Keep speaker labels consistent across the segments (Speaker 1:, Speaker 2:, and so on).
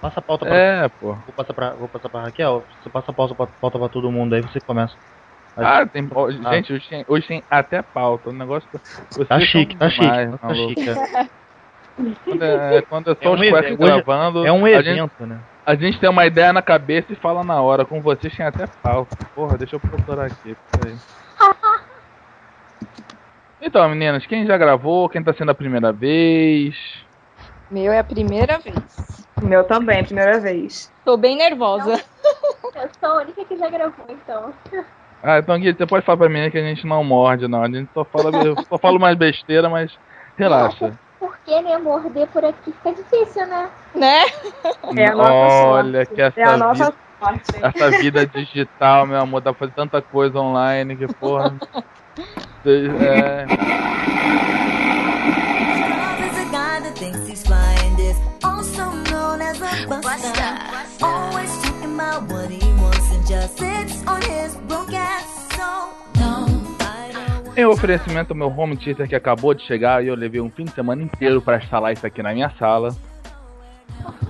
Speaker 1: Passa a pauta pra.
Speaker 2: É, pô.
Speaker 1: Vou passar pra, vou passar pra Raquel. Você passa a pauta pra, pauta pra todo mundo aí, você começa.
Speaker 2: Ah, tem. ó,
Speaker 1: Ah.
Speaker 2: Gente, hoje tem, hoje tem até pauta. O negócio. Vocês
Speaker 1: Tá
Speaker 2: são
Speaker 1: chique, tá chique.
Speaker 2: demais,
Speaker 1: Tá chique. é.
Speaker 2: Quando é, quando é só
Speaker 1: É um
Speaker 2: os quests
Speaker 1: evento, hoje-
Speaker 2: gravando.
Speaker 1: É um
Speaker 2: a gente,
Speaker 1: evento, né?
Speaker 2: a gente tem uma ideia na cabeça e fala na hora. Com vocês tem até pauta. Porra, deixa eu procurar aqui. Peraí. Então, meninas, quem já gravou? Quem tá sendo a primeira vez?
Speaker 3: Meu é a primeira vez.
Speaker 4: O meu também, primeira vez.
Speaker 3: Tô bem nervosa.
Speaker 5: Eu sou a única que já gravou, então.
Speaker 2: Ah, então Gui, você pode falar pra mim que a gente não morde, não. A gente só fala, eu só falo mais besteira, mas relaxa.
Speaker 5: Porque, né, morder por aqui fica difícil, né?
Speaker 3: Né?
Speaker 4: É a nossa
Speaker 2: Olha
Speaker 4: sorte.
Speaker 2: que essa
Speaker 4: É a nossa
Speaker 2: vida,
Speaker 4: sorte.
Speaker 2: essa vida digital, meu amor, dá pra fazer tanta coisa online que porra. É,
Speaker 6: as a buster. Always talking about what he wants and just sits on his broke ass.
Speaker 2: Em oferecimento ao meu home theater que acabou de chegar e eu levei um fim de semana inteiro para instalar isso aqui na minha sala.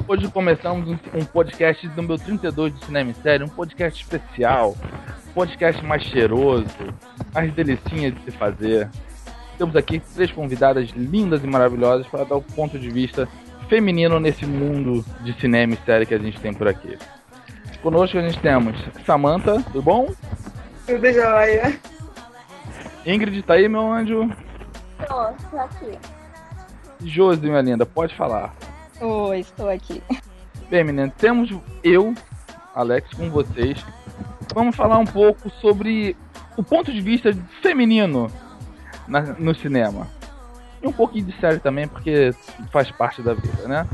Speaker 2: Hoje começamos um, podcast número 32 de Cinema Série, um podcast especial, um podcast mais cheiroso, mais delicinha de se fazer. Temos aqui três convidadas lindas e maravilhosas para dar o ponto de vista feminino nesse mundo de cinema e série que a gente tem por aqui. Conosco a gente temos Samantha, tudo bom?
Speaker 4: Tudo jóia.
Speaker 2: Ingrid, tá aí, meu anjo?
Speaker 5: Tô, tô aqui.
Speaker 2: Josi, minha linda, pode falar.
Speaker 3: Oi, estou aqui.
Speaker 2: Bem, menino, temos eu, Alex, com vocês. Vamos falar um pouco sobre o ponto de vista feminino na- no cinema. E um pouquinho de série também, porque faz parte da vida, né?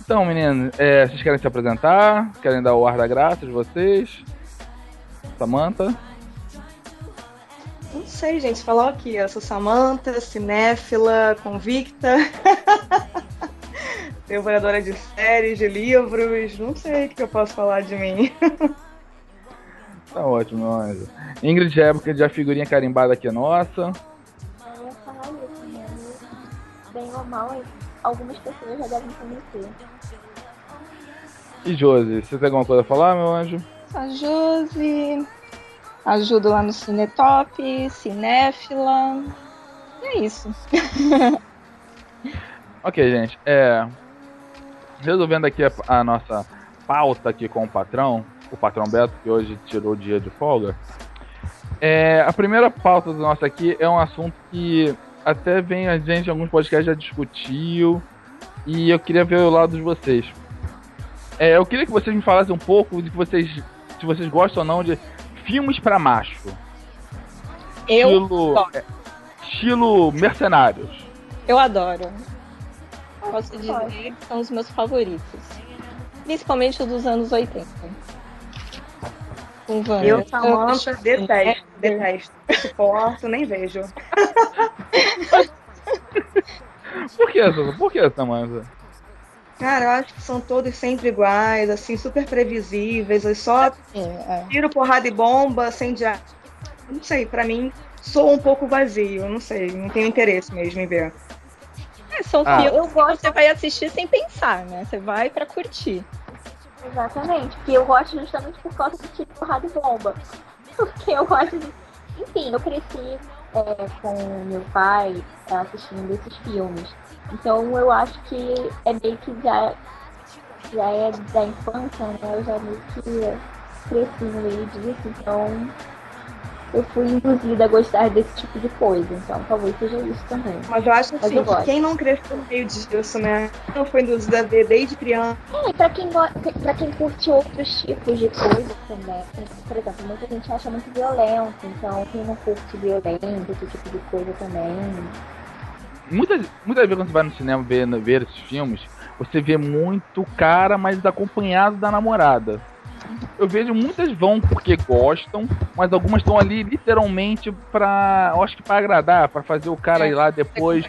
Speaker 2: Então, meninos, é, vocês querem se apresentar? Querem dar o ar da graça de vocês? Samantha?
Speaker 4: Não sei, gente, falar o quê? Eu sou Samantha, cinéfila, convicta. Devoradora de séries, de livros. Não sei o que eu posso falar de mim.
Speaker 2: Tá ótimo, meu anjo. Ingrid época de a figurinha carimbada aqui é nossa.
Speaker 5: Bem ou mal, algumas pessoas já devem conhecer.
Speaker 2: E Josi, você tem alguma coisa a falar, meu anjo?
Speaker 3: Sou a Josi. Ajudo lá no Cinetop, cinéfila. E é isso.
Speaker 2: Ok, gente. É. Resolvendo aqui a, a nossa pauta aqui com o patrão, o patrão Beto, que hoje tirou o dia de folga. É, a primeira pauta do nosso aqui é um assunto que até vem a gente em alguns podcasts já discutiu. E eu queria ver o lado de vocês. É, eu queria que vocês me falassem um pouco de que vocês. Se vocês gostam ou não de filmes pra macho.
Speaker 3: Eu,
Speaker 2: Estilo. é, estilo mercenários.
Speaker 3: eu adoro. Posso dizer que são os meus favoritos. Principalmente os dos anos 80. Com Wanda.
Speaker 4: Eu, Samantha, detesto, detesto. Não suporto, nem vejo.
Speaker 2: Por que? Por que, Samantha?
Speaker 4: Cara, eu acho que são todos sempre iguais, assim, super previsíveis. É só
Speaker 3: É, é.
Speaker 4: tiro, porrada e bomba, sem dia. Não sei, pra mim, sou um pouco vazio. Não sei, não tenho interesse mesmo em ver.
Speaker 3: É, são
Speaker 2: Ah.
Speaker 3: filmes
Speaker 5: Eu
Speaker 3: que
Speaker 5: gosto,
Speaker 3: você vai assistir sem pensar, né? Você vai pra curtir.
Speaker 5: Exatamente, porque eu gosto justamente por causa do tipo porrada e bomba. Porque eu gosto de. Enfim, eu cresci é, com meu pai é, assistindo esses filmes. Então eu acho que é meio que já, já é da infância, né? Eu já meio que cresci no meio disso, então eu fui induzida a gostar desse tipo de coisa. Então talvez seja isso também.
Speaker 4: Mas eu acho
Speaker 5: Mas
Speaker 4: assim,
Speaker 5: eu
Speaker 4: que quem não cresceu no meio disso, né? Não foi induzida a ver desde criança.
Speaker 5: É, e pra quem, go- pra quem curte outros tipos de coisas também, por exemplo, muita gente acha muito violento, então quem não curte violento, esse tipo de coisa também.
Speaker 2: Muitas, muitas vezes quando você vai no cinema ver, ver esses filmes, você vê muito cara, mas acompanhado da namorada. Eu vejo muitas vão porque gostam, mas algumas estão ali literalmente pra. Eu acho que pra agradar, pra fazer o cara
Speaker 3: É,
Speaker 2: ir lá depois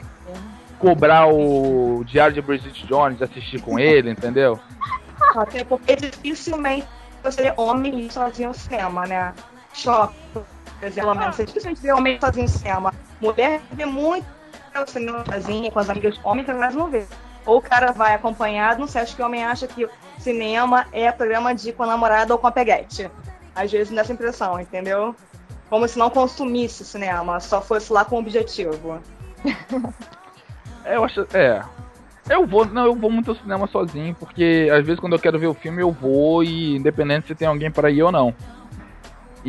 Speaker 2: cobrar o Diário de Bridget Jones, assistir com ele, entendeu?
Speaker 4: Até porque dificilmente você vê homem ir sozinho ao cinema, né? Shopping, por exemplo, menos. Você dificilmente vê homem sozinho no cinema. Mulher vê muito ao cinema sozinha, com as amigas. Homem você quase não vê. ou o cara vai acompanhado, não sei, acho que o homem acha que cinema é programa de ir com a namorada ou com a peguete. Às vezes nessa impressão, entendeu? Como se não consumisse cinema, só fosse lá com objetivo.
Speaker 2: É, eu acho. É. Eu vou, não, eu vou muito ao cinema sozinho, porque às vezes quando eu quero ver o filme eu vou e independente se tem alguém para ir ou não.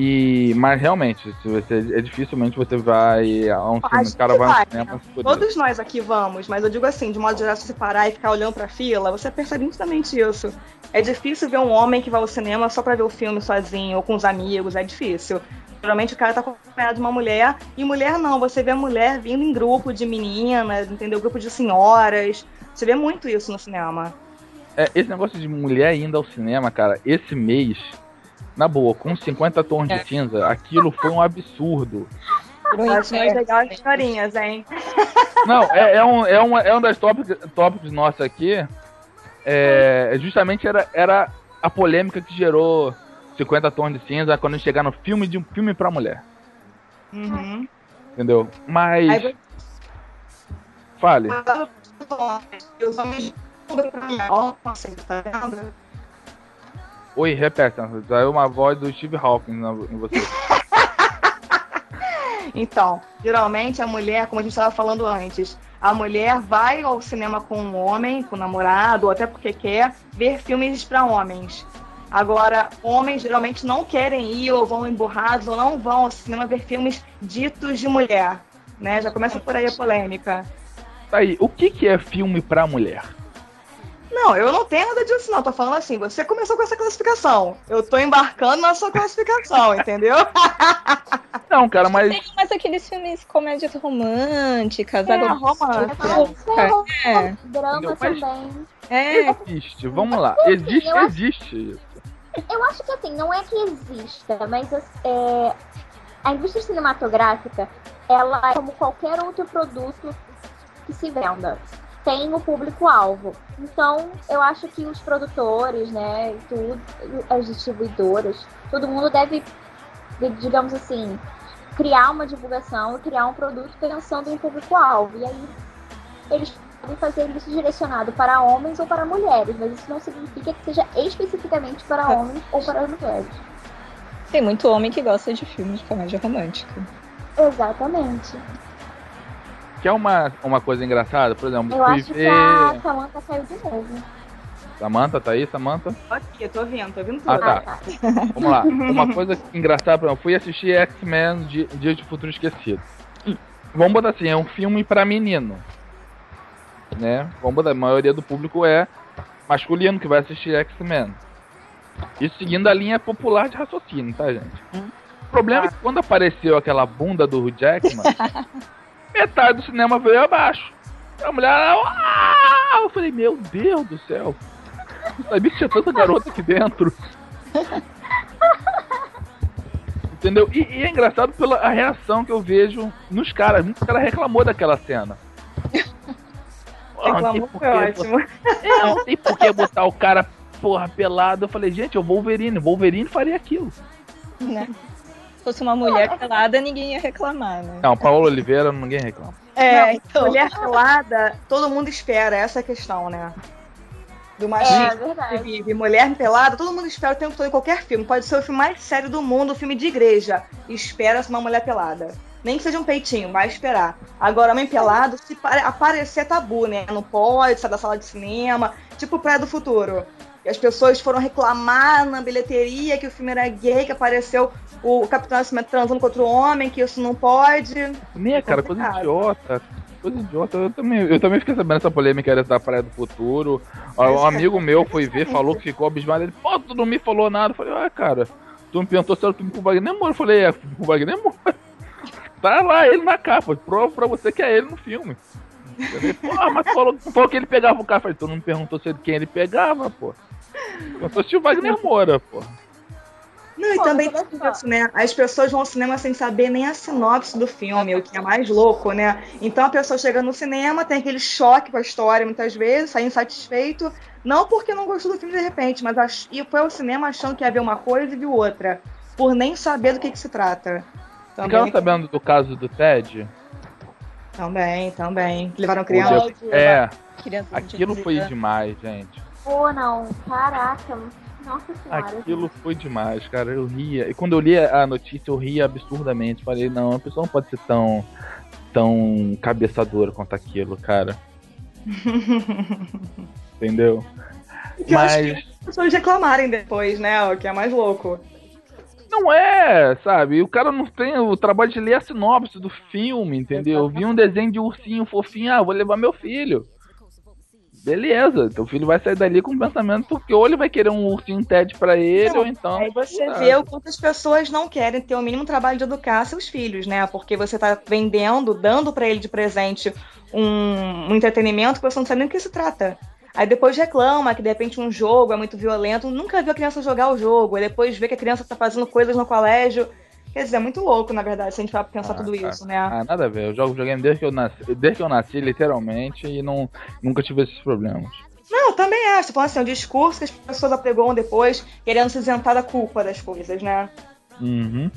Speaker 2: E, mas realmente, se você, é dificilmente você vai a um filme, o cara vai
Speaker 4: vai,
Speaker 2: cinema.
Speaker 4: né? Todos nós aqui vamos, mas eu digo assim, de modo geral, se você parar e ficar olhando pra fila, você percebe nitidamente isso. É difícil ver um homem que vai ao cinema só pra ver o filme sozinho ou com os amigos, é difícil. Geralmente o cara tá acompanhado de uma mulher, e mulher não, você vê a mulher vindo em grupo de meninas, entendeu? Grupo de senhoras. Você vê muito isso no cinema.
Speaker 2: É, esse negócio de mulher indo ao cinema, cara, esse mês, na boa, com 50 tons
Speaker 3: É.
Speaker 2: de cinza, aquilo foi um absurdo.
Speaker 4: Acho mais legal as historinhas, hein?
Speaker 2: Não, é, é um, é, um, é um das tópicos, tópicos nossos aqui. É, justamente era, era a polêmica que gerou 50 tons de cinza quando a gente chegar no filme de um filme pra mulher.
Speaker 4: Uhum.
Speaker 2: Entendeu? Mas.
Speaker 4: Aí você-
Speaker 2: Fale.
Speaker 4: Os homens Ó, você tá vendo?
Speaker 2: Oi, repete. Saiu uma voz do Steve Hawking na- em você.
Speaker 4: Então, geralmente a mulher, como a gente estava falando antes, a mulher vai ao cinema com um homem, com um namorado, ou até porque quer ver filmes para homens. Agora, homens geralmente não querem ir ou vão emburrados ou não vão ao cinema ver filmes ditos de mulher. Né? Já começa por aí a polêmica.
Speaker 2: Aí, o que, que é filme pra mulher?
Speaker 4: Não, eu não tenho nada disso, não. Tô falando assim, você começou com essa classificação. Eu tô embarcando na sua classificação, entendeu?
Speaker 2: Não, cara, mas.
Speaker 3: Tem mais aqueles filmes comédias românticas,
Speaker 4: É,
Speaker 3: agora
Speaker 4: romântica.
Speaker 3: É,
Speaker 5: Drama?
Speaker 2: Mas-
Speaker 5: também.
Speaker 3: é,
Speaker 2: Existe, vamos lá. Existe,
Speaker 5: eu
Speaker 2: existe isso.
Speaker 5: Eu acho que assim, não é que exista, mas é, a indústria cinematográfica, ela é como qualquer outro produto que se venda. Tem o público-alvo. Então, eu acho que os produtores, né, tudo, as distribuidoras, todo mundo deve, digamos assim, criar uma divulgação e criar um produto pensando em público-alvo. E aí, eles podem fazer isso direcionado para homens ou para mulheres, mas isso não significa que seja especificamente para homens ou para mulheres.
Speaker 3: tem muito homem que gosta de filmes de comédia romântica.
Speaker 5: Exatamente.
Speaker 2: Que é uma, uma coisa engraçada, por exemplo,
Speaker 5: Eu
Speaker 2: fui
Speaker 5: acho que
Speaker 2: ver.
Speaker 5: a Samantha caiu de novo.
Speaker 2: Samanta, tá aí, Samanta?
Speaker 4: Tô aqui, tô ouvindo, tô ouvindo tudo.
Speaker 2: Ah, tá.
Speaker 5: Ah, tá.
Speaker 2: Vamos lá. Uma coisa engraçada, por exemplo, fui assistir X-Men Di- Dias de Futuro Esquecido. Vamos botar assim, é um filme pra menino. Né? Vamos botar, a maioria do público é masculino que vai assistir X-Men. Isso seguindo a linha popular de raciocínio, tá, gente? O problema é que quando apareceu aquela bunda do Hugh Jackman, metade do cinema veio abaixo. A mulher, ah! eu falei, meu Deus do céu. Não sabia que tinha tanta garota aqui dentro. Entendeu? E, e é engraçado pela a reação que eu vejo nos caras. Muito cara reclamou daquela cena. Pô, não
Speaker 4: Reclamou,
Speaker 2: por
Speaker 4: foi
Speaker 2: que
Speaker 4: ótimo.
Speaker 2: Não por que botar o cara, porra, pelado. Eu falei, gente, é o Wolverine. Wolverine faria aquilo.
Speaker 3: Né? Se fosse uma mulher pelada, ninguém ia reclamar, né?
Speaker 2: Não, Paulo Oliveira, ninguém reclama.
Speaker 4: É,
Speaker 3: então.
Speaker 4: mulher pelada, todo mundo espera, essa é a questão, né? Do
Speaker 5: É
Speaker 4: machismo que
Speaker 5: verdade.
Speaker 4: vive. Mulher pelada, todo mundo espera o tempo todo em qualquer filme. Pode ser o filme mais sério do mundo, o filme de igreja. Espera-se uma mulher pelada. Nem que seja um peitinho, vai esperar. Agora, homem pelado, se pare- aparecer é tabu, né? Não pode sair da sala de cinema, tipo Praia do Futuro. E as pessoas foram reclamar na bilheteria que o filme era gay, que apareceu o Capitão Nascimento transando com outro homem, que isso não pode.
Speaker 2: Nem, cara, coisa idiota. Coisa idiota. Eu também, eu também fiquei sabendo dessa polêmica da Praia do Futuro. Um amigo meu foi ver, falou que ficou abismado. Ele, pô, tu não me falou nada. Eu falei, ah, cara, tu me perguntou se era o filme com o Wagner Moura. Eu falei, é, com o Wagner Moura. Tá lá ele na capa. Prova pra você que é ele no filme. Eu falei, pô, mas falou, falou que ele pegava o cara. Eu falei, tu não me perguntou se ele- quem ele pegava, pô. Eu sou o Wagner Moura, pô.
Speaker 4: Não, e
Speaker 5: Pô,
Speaker 4: também tem isso, né? As pessoas vão ao cinema sem saber nem a sinopse do filme, o que é mais louco, né? Então a pessoa chega no cinema, tem aquele choque com a história muitas vezes, sai insatisfeito, não porque não gostou do filme de repente, mas ach... e foi ao cinema achando que ia ver uma coisa e viu outra, por nem saber do que, que se trata. Também.
Speaker 2: Ficaram sabendo do caso do Ted?
Speaker 4: Também, também. Levaram criança.
Speaker 2: É,
Speaker 3: Criança
Speaker 2: aquilo foi
Speaker 3: de
Speaker 2: demais, gente.
Speaker 5: Pô, não. Caraca. Nossa senhora.
Speaker 2: Aquilo foi demais, cara. Eu ria. E quando eu li a notícia, eu ria absurdamente. Falei, não, a pessoa não pode ser tão, tão cabeçadora quanto aquilo, cara. Entendeu?
Speaker 4: Que eu acho
Speaker 2: Mas
Speaker 4: As pessoas reclamarem depois, né? O que é mais louco.
Speaker 2: não é, sabe? O cara não tem o trabalho de ler a sinopse do filme, entendeu? Eu vi um desenho de ursinho fofinho, ah, vou levar meu filho. Beleza, teu filho vai sair dali com o pensamento que ou ele vai querer um ursinho TED pra ele,
Speaker 4: Não,
Speaker 2: ou então.
Speaker 4: Aí você
Speaker 2: sabe?
Speaker 4: vê o quanto as pessoas não querem ter o mínimo trabalho de educar seus filhos, né? Porque você tá vendendo, dando pra ele de presente um, um entretenimento que você não sabe nem do que se trata. Aí depois reclama que de repente um jogo é muito violento, nunca viu a criança jogar o jogo, aí depois vê que a criança tá fazendo coisas no colégio. Quer dizer, é muito louco, na verdade, se a gente for pensar
Speaker 2: Ah,
Speaker 4: tudo
Speaker 2: cara.
Speaker 4: isso, né?
Speaker 2: Ah, nada a ver. Eu jogo videogame desde que eu nasci, desde que eu nasci, literalmente, e não, nunca tive esses problemas.
Speaker 4: Não, também acho. Tô falando assim, o discurso que as pessoas apregoam depois, querendo se isentar da culpa das coisas, né?
Speaker 2: Uhum.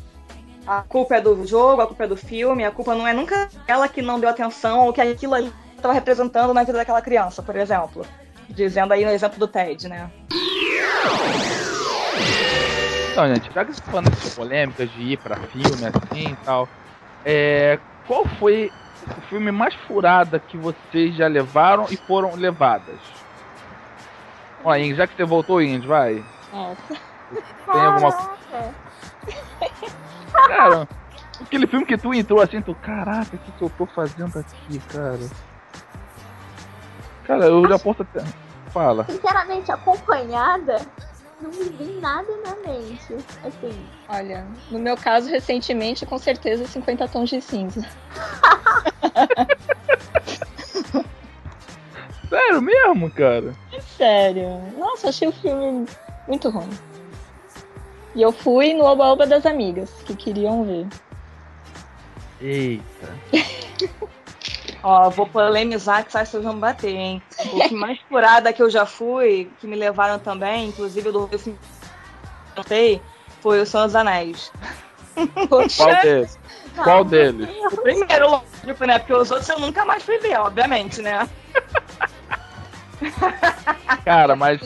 Speaker 4: A culpa é do jogo, a culpa é do filme, a culpa não é nunca ela que não deu atenção ou que aquilo ali estava representando na vida daquela criança, por exemplo. Dizendo aí no exemplo do Ted, né?
Speaker 2: Então, gente, já que você tá falando dessas polêmicas de ir pra filme assim e tal, é, qual foi o filme mais furada que vocês já levaram e foram levadas? Ó, já que você voltou, Ingrid, vai.
Speaker 3: Nossa.
Speaker 2: Tem alguma. Cara, aquele filme que tu entrou assim, tu, caraca, o que, que eu tô fazendo aqui, cara? Cara, eu já posso até. Fala.
Speaker 5: Sinceramente, acompanhada, não me vem nada na mente. Assim,
Speaker 3: Olha, no meu caso, recentemente, com certeza, 50 tons de cinza.
Speaker 2: Sério mesmo, cara?
Speaker 3: Sério. Nossa, achei o filme muito ruim. E eu fui no Oba Oba das Amigas, que queriam ver.
Speaker 2: Eita.
Speaker 4: Ó, vou polemizar que sabe se vocês vão bater, hein? O que mais furada que eu já fui, que me levaram também, inclusive do filme que eu sei, foi o Senhor dos Anéis.
Speaker 2: Qual deles? Qual deles?
Speaker 4: O primeiro, lógico, né? Porque os outros eu nunca mais fui ver, obviamente, né?
Speaker 2: Cara, mas,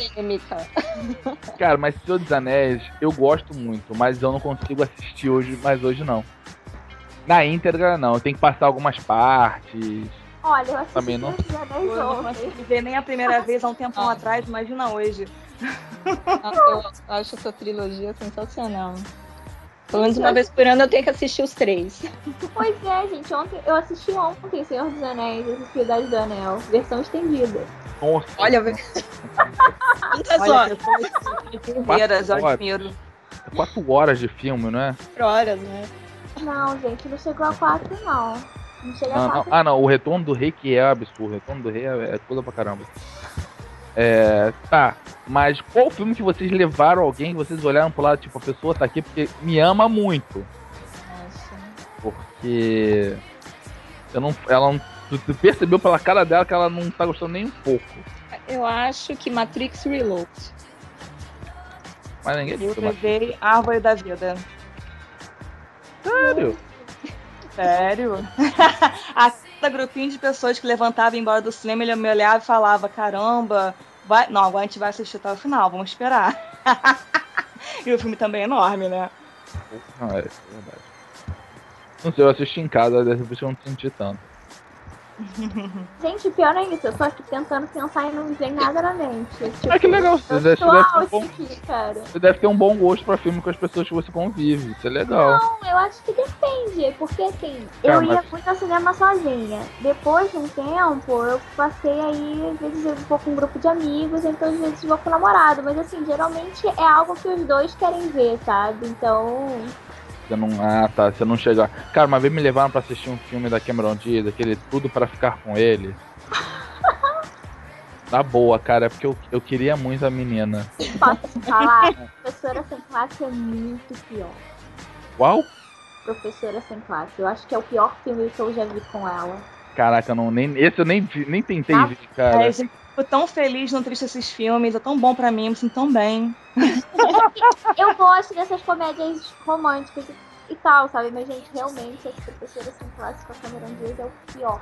Speaker 2: cara, mas Senhor dos Anéis, eu gosto muito, mas eu não consigo assistir hoje, mas hoje não. Na íntegra, não. Tem que passar algumas partes.
Speaker 5: olha, eu assisti
Speaker 2: Também não.
Speaker 5: Anéis
Speaker 4: Eu não consegui ver nem a primeira vez há um tempão
Speaker 3: Ah.
Speaker 4: atrás, imagina hoje.
Speaker 3: Eu acho essa trilogia sensacional. Pelo menos uma vez por ano eu tenho que assistir os três.
Speaker 5: Pois é, gente, ontem eu assisti ontem Senhor dos Anéis, a Sociedade do Anel, versão estendida.
Speaker 2: Nossa,
Speaker 3: Olha, quantas
Speaker 4: Olha,
Speaker 3: horas?
Speaker 4: inteiras, eu
Speaker 2: Quatro
Speaker 4: admiro.
Speaker 2: quatro horas de filme, não é?
Speaker 3: Quatro horas, né?
Speaker 5: Não, gente, não chegou a quatro, não. Não chega a
Speaker 2: Não, não.
Speaker 5: quatro.
Speaker 2: Ah, não. O Retorno do Rei que é absurdo. O Retorno do Rei é, é coisa pra caramba. É, tá. Mas qual filme que vocês levaram alguém que vocês olharam pro lado, tipo, a pessoa tá aqui porque me ama muito?
Speaker 3: Nossa.
Speaker 2: Porque. Eu não. Ela não. Tu, tu percebeu pela cara dela que ela não tá gostando nem um pouco.
Speaker 3: Eu acho que Matrix Reload.
Speaker 2: Mas ninguém
Speaker 4: Eu levei Árvore da Vida.
Speaker 2: Sério.
Speaker 4: Sério? a cada grupinho de pessoas que levantava e embora do cinema, ele me olhava e falava: caramba, vai... não, agora a gente vai assistir até o final, vamos esperar. e o filme também é enorme, né?
Speaker 2: Não, é, é verdade. Não sei, eu assisti em casa, dessa vez eu não senti tanto.
Speaker 5: Gente, pior é isso, eu tô aqui tentando pensar e não me vem nada na mente. Tipo,
Speaker 2: Ah, que legal. Você deve, você deve ter um bom,
Speaker 5: aqui,
Speaker 2: você deve ter um bom gosto pra filme com as pessoas que você convive. Isso é legal.
Speaker 5: Não, eu acho que depende, porque assim,
Speaker 2: Tá,
Speaker 5: eu
Speaker 2: mas-
Speaker 5: ia muito ao cinema sozinha. Depois de um tempo, eu passei aí, às vezes eu vou com um grupo de amigos, então às vezes vou com o namorado. Mas assim, geralmente é algo que os dois querem ver, sabe? Então,
Speaker 2: Você não. Ah, tá. Você não chegar. Cara, uma vez me levaram pra assistir um filme da Cameron Diaz, aquele Tudo pra Ficar com Ele. Na boa, cara, é porque eu, eu queria muito a menina.
Speaker 5: posso te falar, Professora Sem Classe é muito pior.
Speaker 2: Qual?
Speaker 5: Professora Sem Classe, eu acho que é o pior filme que eu já vi com ela.
Speaker 2: Caraca, não, nem, esse eu nem, vi- nem tentei
Speaker 5: Ah,
Speaker 2: ver, cara.
Speaker 4: Ai, fico tão feliz não triste esses filmes, é tão bom pra mim, eu me sinto tão bem.
Speaker 5: Eu gosto dessas comédias românticas. e tal, sabe? Mas, gente, realmente, esse terceiro assim, clássico a Cameron Diaz é o pior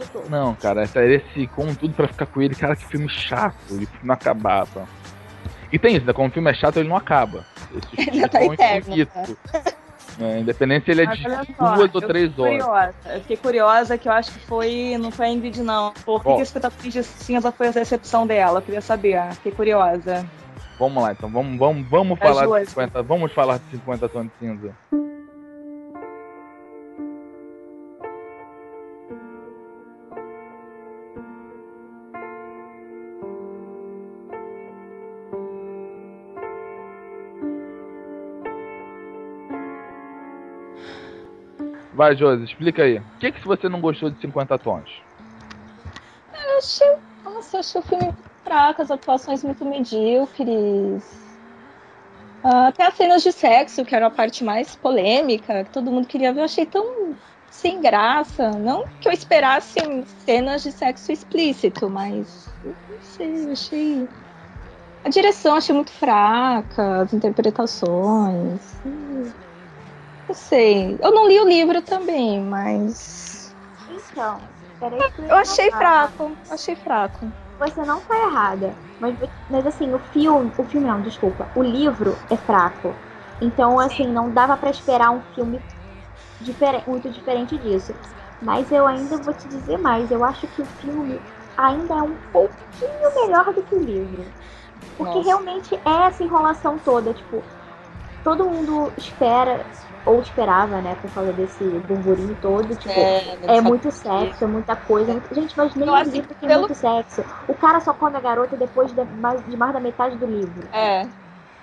Speaker 5: de todos.
Speaker 2: Não, cara, essa esse com tudo pra ficar com ele, cara, que filme chato, ele não acabava. E tem isso, né? Como o filme é chato, ele não acaba. Esse
Speaker 3: Ele tá
Speaker 2: é um
Speaker 3: eterno.
Speaker 2: infinito. É, independente se ele é
Speaker 4: Mas
Speaker 2: de
Speaker 4: só,
Speaker 2: duas ou três horas.
Speaker 4: Curiosa. Eu fiquei curiosa que eu acho que foi. Não foi a Ingrid, não. Por que, que esse Espetacular de Cinza foi a decepção dela? Eu queria saber. Fiquei curiosa.
Speaker 2: Vamos lá, então, vamos, vamos, vamos falar de
Speaker 4: duas.
Speaker 2: 50. Vamos falar de 50 tons de cinza. Vai, Josi, explica aí. O que, que você não gostou de 50 tons?
Speaker 3: Eu achei, nossa, eu achei o filme fraco, as atuações muito medíocres. Ah, até as cenas de sexo, que era a parte mais polêmica, que todo mundo queria ver, eu achei tão sem graça. Não que eu esperasse cenas de sexo explícito, mas não sei, eu achei. A direção achei muito fraca, as interpretações. hum, Não sei. Eu não li o livro também, mas.
Speaker 5: Então, peraí que
Speaker 3: Eu achei
Speaker 5: falar.
Speaker 3: fraco. Achei fraco.
Speaker 5: Você não tá errada. Mas, mas assim, o filme. O filme não, desculpa. O livro é fraco. Então, assim, não dava pra esperar um filme difere- muito diferente disso. Mas eu ainda vou te dizer mais. Eu acho que o filme ainda é um pouquinho melhor do que o livro. Porque
Speaker 3: Nossa.
Speaker 5: realmente é essa enrolação toda. Tipo, todo mundo espera, ou esperava, né, por causa desse burburinho todo. Tipo, é muito sexo, é muita coisa. é Gente, mas nem
Speaker 3: assim,
Speaker 5: livro tem
Speaker 3: pelo-
Speaker 5: muito sexo. O cara só come a garota depois de mais, de mais da metade do livro.
Speaker 3: É.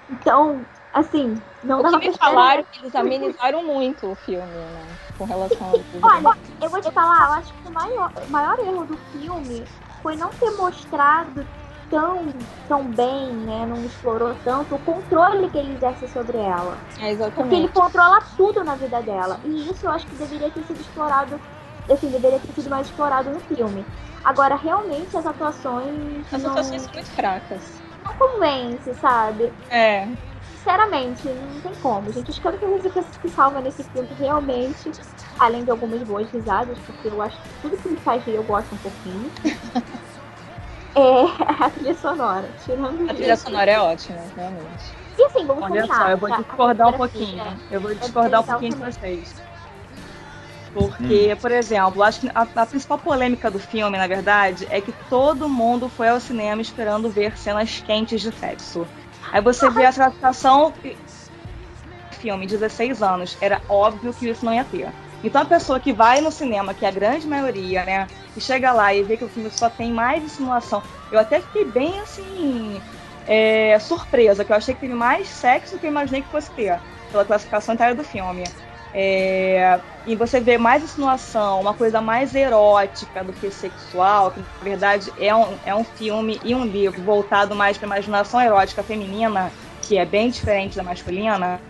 Speaker 5: Então, assim, não
Speaker 3: O
Speaker 5: dava
Speaker 3: que me
Speaker 5: pra
Speaker 3: falaram que eles amenizaram muito o filme, né? Com relação ao.
Speaker 5: Olha, eu vou te falar, eu acho que o maior, o maior erro do filme foi não ter mostrado tão, tão bem, né? Não explorou tanto o controle que ele exerce sobre ela.
Speaker 3: É,
Speaker 5: Porque ele
Speaker 3: exatamente.
Speaker 5: controla tudo na vida dela. E isso eu acho que deveria ter sido explorado. Assim, deveria ter sido mais explorado no filme. Agora, realmente, as atuações.
Speaker 3: As
Speaker 5: não,
Speaker 3: atuações são muito fracas.
Speaker 5: não convence, sabe?
Speaker 3: É.
Speaker 5: Sinceramente, não tem como, gente. Acho que a única coisa que, salva nesse filme realmente, além de algumas boas risadas, porque eu acho que tudo que me faz rir eu gosto um pouquinho. é a trilha sonora. Tirando
Speaker 3: A trilha
Speaker 5: isso.
Speaker 3: sonora é ótima, realmente.
Speaker 5: E assim, vamos
Speaker 4: Olha só, eu vou
Speaker 5: tá?
Speaker 4: Discordar um pouquinho.
Speaker 5: né?
Speaker 4: Eu vou discordar um pouquinho de
Speaker 5: também.
Speaker 4: vocês. Porque, por exemplo, acho que a, a principal polêmica do filme, na verdade, é que todo mundo foi ao cinema esperando ver cenas quentes de sexo. Aí você vê a classificação filme, 16 anos, era óbvio que isso não ia ter. Então a pessoa que vai no cinema, que é a grande maioria, né, e chega lá e vê que o filme só tem mais insinuação, eu até fiquei bem assim é, surpresa, que eu achei que teve mais sexo do que eu imaginei que fosse ter, pela classificação inteira do filme. É, e você vê mais insinuação, uma coisa mais erótica do que sexual, que na verdade é um, é um filme e um livro voltado mais para imaginação erótica feminina, que é bem diferente da masculina.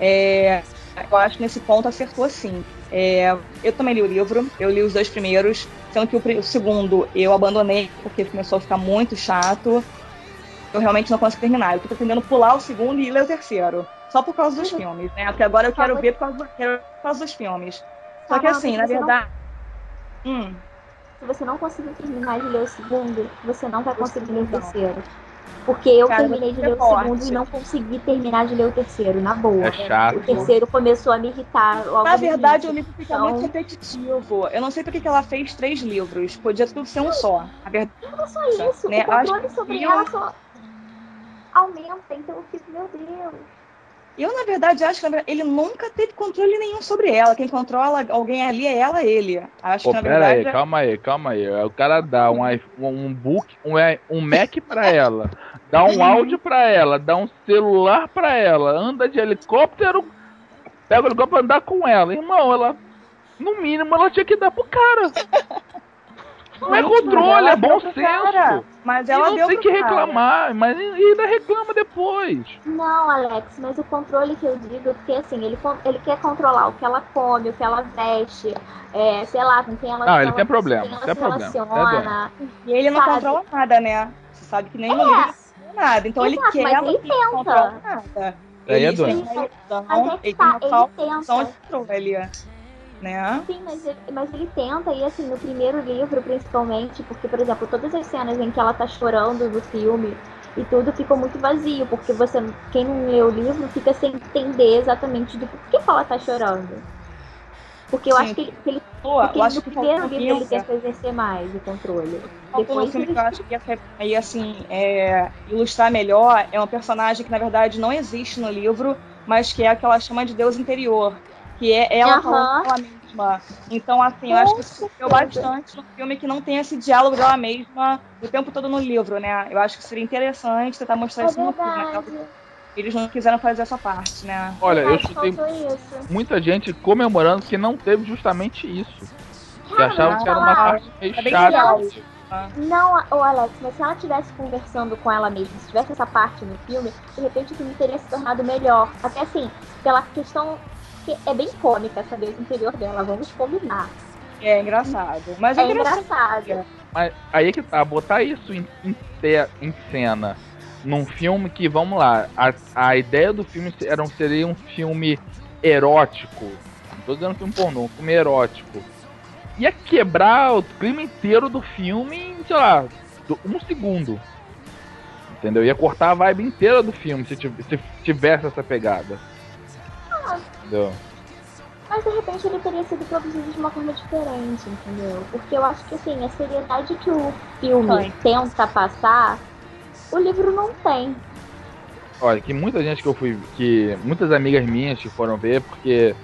Speaker 4: É, eu acho que nesse ponto acertou sim. É, eu também li o livro, eu li os dois primeiros, sendo que o, o segundo eu abandonei porque começou a ficar muito chato. Eu realmente não consigo terminar. Eu tô pretendendo pular o segundo e ler o terceiro. Só por causa dos filmes, né? Porque agora eu quero ver por causa, quero- por causa dos filmes. Só que assim, na
Speaker 5: não-
Speaker 4: verdade. Hum,
Speaker 5: Se você não conseguir terminar de ler o segundo, você não vai conseguir ler o
Speaker 4: segundo não.
Speaker 5: Porque eu
Speaker 4: Cara,
Speaker 5: terminei de
Speaker 4: é
Speaker 5: ler o
Speaker 4: forte.
Speaker 5: segundo e não consegui terminar de ler o terceiro, na boa.
Speaker 2: É chato.
Speaker 5: O terceiro começou a me irritar logo
Speaker 4: na verdade, o livro fica
Speaker 5: Então-
Speaker 4: muito repetitivo. Eu não sei por que ela fez três livros. Podia tudo ser um só. Na verdade,
Speaker 5: Não é só isso,
Speaker 4: né?
Speaker 5: o controle
Speaker 4: Acho
Speaker 5: sobre
Speaker 4: eu-
Speaker 5: ela só aumenta, então eu fico, meu Deus.
Speaker 4: eu, na verdade, acho que na verdade, ele nunca teve controle nenhum sobre ela. Quem controla alguém ali é ela, ele. Acho
Speaker 2: Pô,
Speaker 4: que, na
Speaker 2: pera aí,
Speaker 4: verdade,
Speaker 2: calma aí, calma aí. O cara dá um, um book, um, i- um Mac pra ela, dá um áudio pra ela, dá um celular pra ela, anda de helicóptero, pega o helicóptero pra andar com ela. Irmão, ela, no mínimo, ela tinha que dar pro cara. Não é
Speaker 4: mas
Speaker 2: controle, é bom
Speaker 4: pro cara.
Speaker 2: senso.
Speaker 4: Mas
Speaker 2: E
Speaker 4: ela
Speaker 2: não
Speaker 4: deu
Speaker 2: tem que
Speaker 4: cara.
Speaker 2: reclamar, mas e ainda reclama depois.
Speaker 5: Não, Alex, mas o controle que eu digo é porque assim, ele, ele quer controlar o que ela come, o que ela veste, é, sei lá, com quem ela
Speaker 2: Não,
Speaker 5: com
Speaker 2: ele
Speaker 5: ela-
Speaker 2: tem problema,
Speaker 5: quem ela
Speaker 2: tem
Speaker 5: se
Speaker 2: problema, tem
Speaker 5: relaciona.
Speaker 4: E ele não
Speaker 5: Sabe?
Speaker 4: controla nada, né? Você sabe que nem
Speaker 5: É.
Speaker 4: não controla nada. Então ele
Speaker 5: Exato,
Speaker 4: quer
Speaker 5: mas ele tenta.
Speaker 4: nada.
Speaker 2: Aí é
Speaker 4: Ele ilusão,
Speaker 5: Mas é que
Speaker 4: ele
Speaker 5: tá, ele tenta.
Speaker 4: controle, né?
Speaker 5: Sim, mas ele, mas ele tenta, e assim, no primeiro livro, principalmente, porque, por exemplo, todas as cenas em que ela tá chorando no filme e tudo ficou muito vazio, porque você, quem não lê o livro, fica sem entender exatamente do porquê que ela tá chorando. Porque eu
Speaker 4: Sim.
Speaker 5: acho que ele, que ele porque
Speaker 4: eu acho que
Speaker 5: primeiro livro ele tenta exercer mais o controle.
Speaker 4: Faltou
Speaker 5: Depois
Speaker 4: filme
Speaker 5: ele-
Speaker 4: que eu acho que ia, assim, é, ilustrar melhor é um personagem que, na verdade, não existe no livro, mas que é aquela chama de Deus interior, que é ela
Speaker 5: Aham.
Speaker 4: falando com ela mesma. Então, assim, eu acho que isso sofreu bastante no filme que não tem esse diálogo dela mesma o tempo todo no livro, né? Eu acho que seria interessante tentar mostrar
Speaker 5: É
Speaker 4: isso no filme. né? Eles não quiseram fazer essa parte, né?
Speaker 2: Olha, eu escutei muita gente comemorando que não teve justamente isso. Que
Speaker 5: Cara,
Speaker 2: achavam que era uma
Speaker 5: falar-
Speaker 2: parte meio
Speaker 4: É bem
Speaker 2: chata.
Speaker 4: legal.
Speaker 5: Não, ô Alex, mas se ela estivesse conversando com ela mesma, se tivesse essa parte no filme, de repente o filme teria se tornado melhor. Até assim, pela questão que é bem cômica essa Deus interior dela, vamos combinar.
Speaker 4: É engraçado. Mas é,
Speaker 5: É
Speaker 4: interessante.
Speaker 5: engraçado.
Speaker 2: Mas aí é que tá, botar isso em, em, em cena num filme que, vamos lá, a, a ideia do filme era, um- seria um filme erótico. Não tô dizendo filme pornô, um filme erótico. Ia quebrar o clima inteiro do filme em, sei lá, um segundo. Entendeu? Ia cortar a vibe inteira do filme se, se tivesse essa pegada. Entendeu?
Speaker 5: Mas de repente ele teria sido produzido de uma forma diferente, entendeu? Porque eu acho que assim, a seriedade que o filme tenta passar, o livro não tem.
Speaker 2: Olha, que muita gente que eu fui. que Muitas amigas minhas que foram ver, porque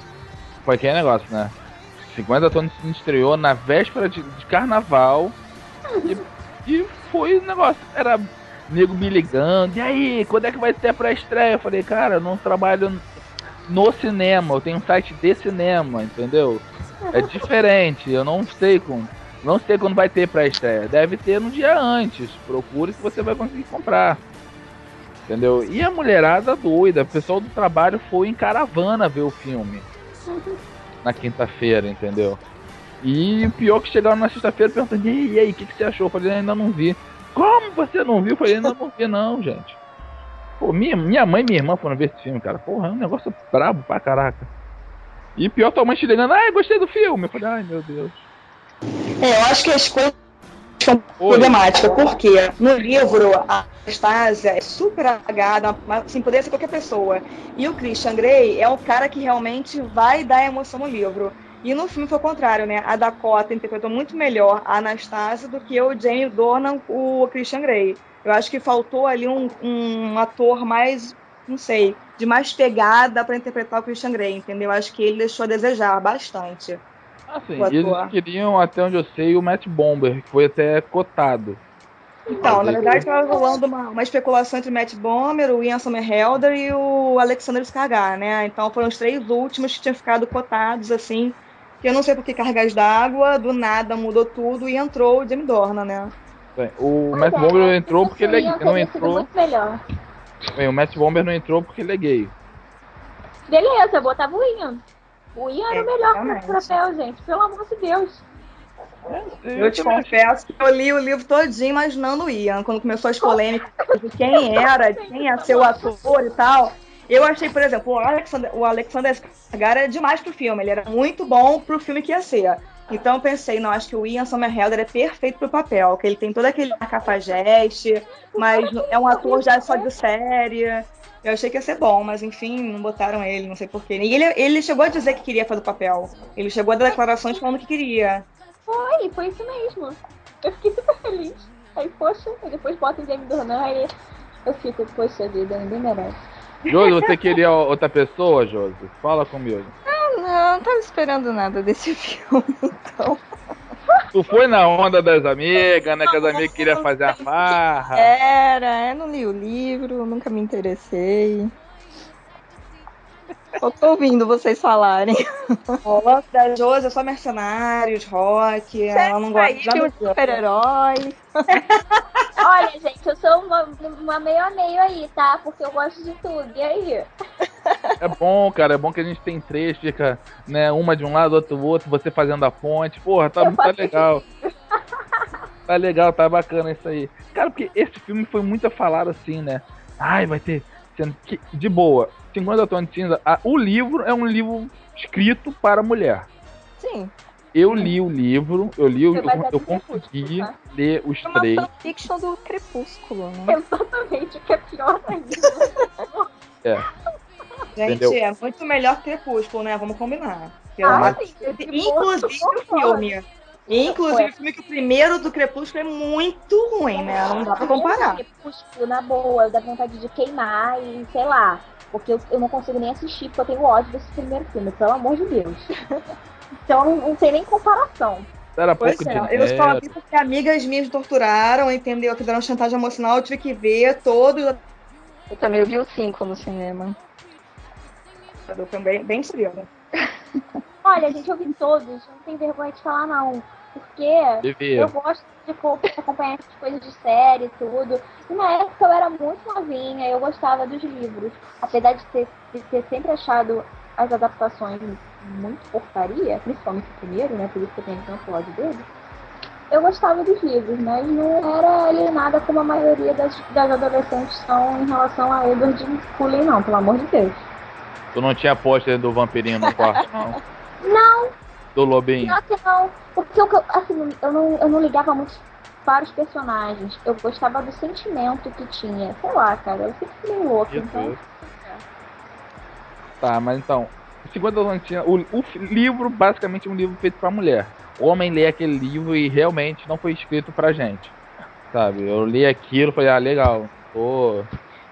Speaker 2: foi aquele negócio, né? 50 tons se estreou na véspera de, de carnaval e, e foi o negócio. Era nego me ligando, e aí, quando é que vai ter a pré-estreia? Eu falei, cara, eu não trabalho no cinema, eu tenho um site de cinema, entendeu? É diferente, eu não sei como. Não sei quando vai ter pré-estreia. Deve ter no dia antes. Procure que você vai conseguir comprar. Entendeu? E a mulherada doida, o pessoal do trabalho foi em caravana ver o filme. Na quinta-feira, entendeu? E o pior que chegaram na sexta-feira perguntando, e aí, e aí, o que, que você achou? Eu falei, ainda não vi. Como você não viu? Eu falei, ainda não vi não, gente. Pô, minha, minha mãe e minha irmã foram ver esse filme, cara. Porra, é um negócio brabo pra caraca. E pior, tua mãe te ligando, ai, gostei do filme. Eu falei, ai, meu Deus.
Speaker 4: É, eu acho que a escolha são
Speaker 2: Oi.
Speaker 4: problemática, porque no livro a Anastasia é super apagada, mas assim, poderia ser qualquer pessoa. E o Christian Grey é um cara que realmente vai dar emoção no livro. E no filme foi o contrário, né? A Dakota interpretou muito melhor a Anastasia do que o Jamie Dornan, o Christian Grey. Eu acho que faltou ali um, um ator mais, não sei, de mais pegada para interpretar o Christian Grey, entendeu? Eu acho que ele deixou a desejar bastante.
Speaker 2: Assim, eles queriam, até onde eu sei, o Matt Bomber, que foi até cotado.
Speaker 4: Então, na verdade, estava rolando uma, uma especulação entre o Matt Bomer, o Ian Somerhalder e o Alexander Skarsgård, né? Então foram os três últimos que tinham ficado cotados, assim. Que eu não sei por que cargas d'água, do nada mudou tudo e entrou o Jamie Dornan, né?
Speaker 2: Bem, o Matt
Speaker 5: é,
Speaker 2: Bomber entrou porque ele
Speaker 5: Ian
Speaker 2: não entrou.
Speaker 5: muito melhor.
Speaker 2: Bem, o Matt Bomber não entrou porque ele é gay.
Speaker 5: Beleza, botava o Ian. O Ian era o melhor pro
Speaker 4: Exatamente.
Speaker 5: papel, gente. Pelo amor de Deus.
Speaker 4: Eu te confesso que eu li o livro todinho imaginando o Ian, quando começou as polêmicas de quem era, de quem ia ser o ator e tal. Eu achei, por exemplo, o Alexander, o Alexander Skarsgård é demais pro filme, ele era muito bom pro filme que ia ser. Então eu pensei, não, acho que o Ian Somerhalder é perfeito pro papel, que ele tem todo aquele cafajeste, mas é um ator já só de série. Eu achei que ia ser bom, mas enfim, não botaram ele, não sei porquê. E ele, ele chegou a dizer que queria fazer o papel. Ele chegou a dar declarações falando que queria.
Speaker 5: Foi, foi isso mesmo. Eu fiquei super feliz. Aí, poxa, aí depois bota o Jamie Dornan, aí eu fico, poxa vida, ninguém merece.
Speaker 2: Josi, você queria outra pessoa, Josi? Fala comigo.
Speaker 3: Não, não tava esperando nada desse filme, então.
Speaker 2: Tu foi na onda das amigas, né? Que as amigas queriam fazer a farra.
Speaker 3: Era, eu não li o livro, nunca me interessei. Só tô ouvindo vocês falarem.
Speaker 4: Lance da Josi é só mercenários, rock, ela não gosta de
Speaker 3: super-herói.
Speaker 5: Olha, gente, eu sou uma, uma meio a meio aí, tá? Porque eu gosto de tudo. E aí?
Speaker 2: É bom, cara. É bom que a gente tem três, fica, né? Uma de um lado, outra do outro, você fazendo a ponte. Porra, tá,
Speaker 5: Eu
Speaker 2: tá legal. Tá legal, tá bacana isso aí. Cara, porque esse filme foi muito falado assim, né? Ai, vai ter Sendo que, de boa, 50 Tons de Cinza, a- o livro é um livro escrito para mulher.
Speaker 3: Sim.
Speaker 2: Eu li o livro, eu li, eu, eu consegui
Speaker 5: tá?
Speaker 2: ler os
Speaker 3: É uma
Speaker 2: três.
Speaker 3: fanfiction do Crepúsculo, né?
Speaker 5: Exatamente, o que é pior ainda.
Speaker 4: Gente,
Speaker 2: Entendeu?
Speaker 4: é muito melhor que Crepúsculo, né? Vamos combinar. Pelo
Speaker 5: Ah, sim, esse
Speaker 4: Inclusive o filme. Inclusive
Speaker 5: Ué.
Speaker 4: o filme que o primeiro do Crepúsculo é muito ruim, né? Não dá pra comparar.
Speaker 5: Crepúsculo, na boa, dá vontade de queimar e sei lá. Porque eu, eu não consigo nem assistir, porque eu tenho ódio desse primeiro filme, pelo amor de Deus. então não, não tem nem comparação.
Speaker 2: Era
Speaker 4: Pois
Speaker 2: pouco
Speaker 4: é,
Speaker 2: dinheiro.
Speaker 4: eu só vi porque amigas minhas me torturaram, entendeu? Fizeram chantagem emocional, eu tive que ver todo.
Speaker 3: Eu também vi o 5 no cinema.
Speaker 4: Foi bem, bem frio, né?
Speaker 5: Olha, gente, eu vi todos, não tem vergonha de falar não. Porque
Speaker 2: Devia.
Speaker 5: eu gosto de co- acompanhar essas coisas de série e tudo. E na época eu era muito novinha, eu gostava dos livros. Apesar de ter, de ter sempre achado as adaptações muito porcaria, principalmente o primeiro, né? Por isso que eu tenho tanto ódio dele. Eu gostava dos livros, mas não era alienada como a maioria das, das adolescentes são em relação a Edward Cullen, não, pelo amor de Deus.
Speaker 2: Tu não tinha pôster do vampirinho no quarto, não?
Speaker 5: Não,
Speaker 2: Do lobinho.
Speaker 5: Pior que não. Porque eu, assim, eu não, eu não ligava muito para os personagens. Eu gostava do sentimento que tinha. Sei lá, cara. Eu sempre fui meio louca,
Speaker 2: Meu
Speaker 5: então.
Speaker 2: Tá, mas então. 50 Tons de Cinza, o, o livro basicamente é um livro feito pra mulher. O homem lê aquele livro e realmente não foi escrito pra gente. Sabe? Eu li aquilo e falei, ah, legal. Tô.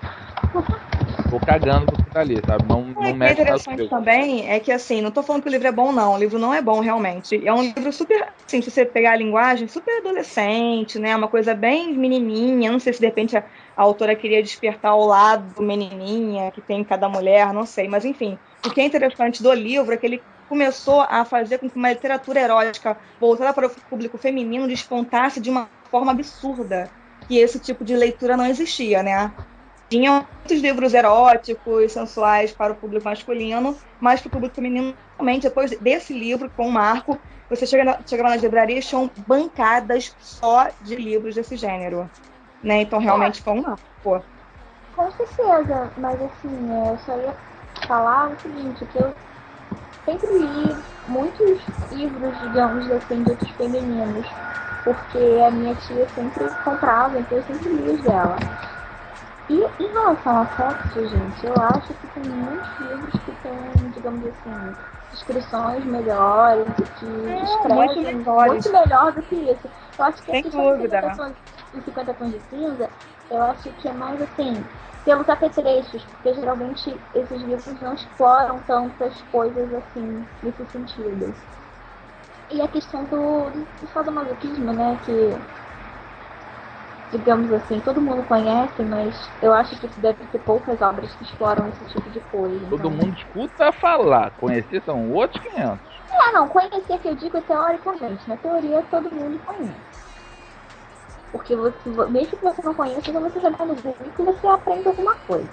Speaker 2: Tô cagando que tá ali, sabe? Não,
Speaker 4: O
Speaker 2: não
Speaker 4: que é
Speaker 2: mexe
Speaker 4: interessante também é que, assim, não tô falando que o livro é bom, não. O livro não é bom, realmente. É um livro super, assim, se você pegar a linguagem, super adolescente, né? Uma coisa bem menininha. Não sei se, de repente, a, a autora queria despertar o lado menininha que tem em cada mulher, não sei. Mas, enfim, o que é interessante do livro é que ele começou a fazer com que uma literatura erótica voltada para o público feminino despontasse de uma forma absurda. Que esse tipo de leitura não existia, né? Tinham muitos livros eróticos, sensuais para o público masculino, mas para o público feminino, realmente, depois desse livro, com o Marco, você chega chegava nas livrarias, tinham bancadas só de livros desse gênero. Né? Então, realmente, foi um marco.
Speaker 5: Com certeza. Mas assim, é, eu só ia falar o seguinte, que eu sempre li muitos livros, digamos assim, de outros femininos. Porque a minha tia sempre comprava, então eu sempre li os dela. E em relação ao sexo, gente, eu acho que tem muitos livros que têm, digamos assim, descrições melhores e que
Speaker 4: muito
Speaker 5: escrevem
Speaker 4: melhores.
Speaker 5: muito melhor do que isso. Eu acho que
Speaker 4: Sem
Speaker 5: a
Speaker 4: dúvida.
Speaker 5: 50 tons, dos 50 tons de cinza, eu acho que é mais assim, pelos apetrechos, porque geralmente esses livros não exploram tantas coisas assim nesse sentido. E a questão do, do sadomasoquismo, né, que digamos assim, todo mundo conhece, mas eu acho que deve ter poucas obras que exploram esse tipo de coisa.
Speaker 2: Todo
Speaker 5: então-
Speaker 2: mundo escuta falar. Conhecer são outros 500.
Speaker 5: É, não, conhecer que eu digo teoricamente. Na teoria todo mundo conhece. Porque você, mesmo que você não conheça, quando você jogar no Google, você aprende alguma coisa.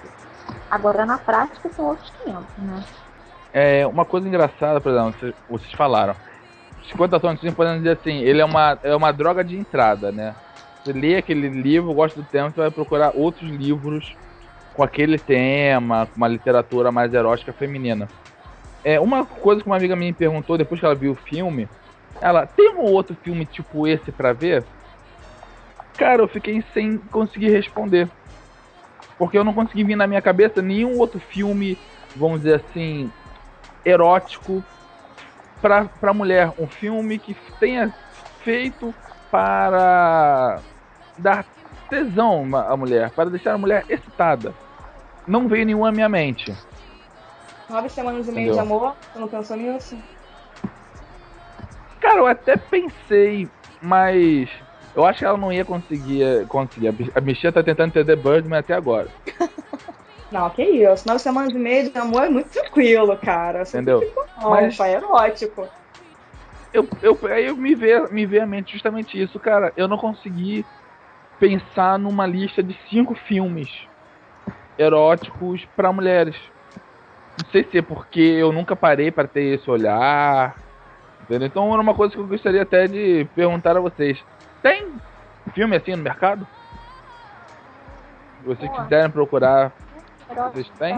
Speaker 5: Agora na prática são outros 500, né?
Speaker 2: É, uma coisa engraçada, por exemplo, vocês, vocês falaram. 50 tons de cinza, podemos dizer assim, ele é uma, é uma droga de entrada, né? Você lê aquele livro, gosta do tema, você vai procurar outros livros com aquele tema, com uma literatura mais erótica feminina. É, uma coisa que uma amiga minha me perguntou depois que ela viu o filme, ela, tem um outro filme tipo esse pra ver? Cara, eu fiquei sem conseguir responder. Porque eu não consegui vir na minha cabeça nenhum outro filme, vamos dizer assim, erótico pra, pra mulher. Um filme que tenha feito para dar tesão à mulher, para deixar a mulher excitada. Não veio nenhum à minha mente.
Speaker 4: Nove semanas e meia de amor, você não pensou nisso?
Speaker 2: Cara, eu até pensei, mas eu acho que ela não ia conseguir. conseguir. A bichinha tá tentando entender Birdman até agora.
Speaker 4: Não, que isso. Nove semanas e meia de amor é muito tranquilo, cara. Você
Speaker 2: Entendeu?
Speaker 4: Não,
Speaker 2: Mas-
Speaker 4: pai, é erótico.
Speaker 2: Eu, eu, aí eu me vê, me vê à mente justamente isso, cara. Eu não consegui pensar numa lista de cinco filmes eróticos pra mulheres. Não sei se é porque eu nunca parei pra ter esse olhar. Entendeu? Então era uma coisa que eu gostaria até de perguntar a vocês. Tem filme assim no mercado? Se vocês quiserem procurar, Vocês têm?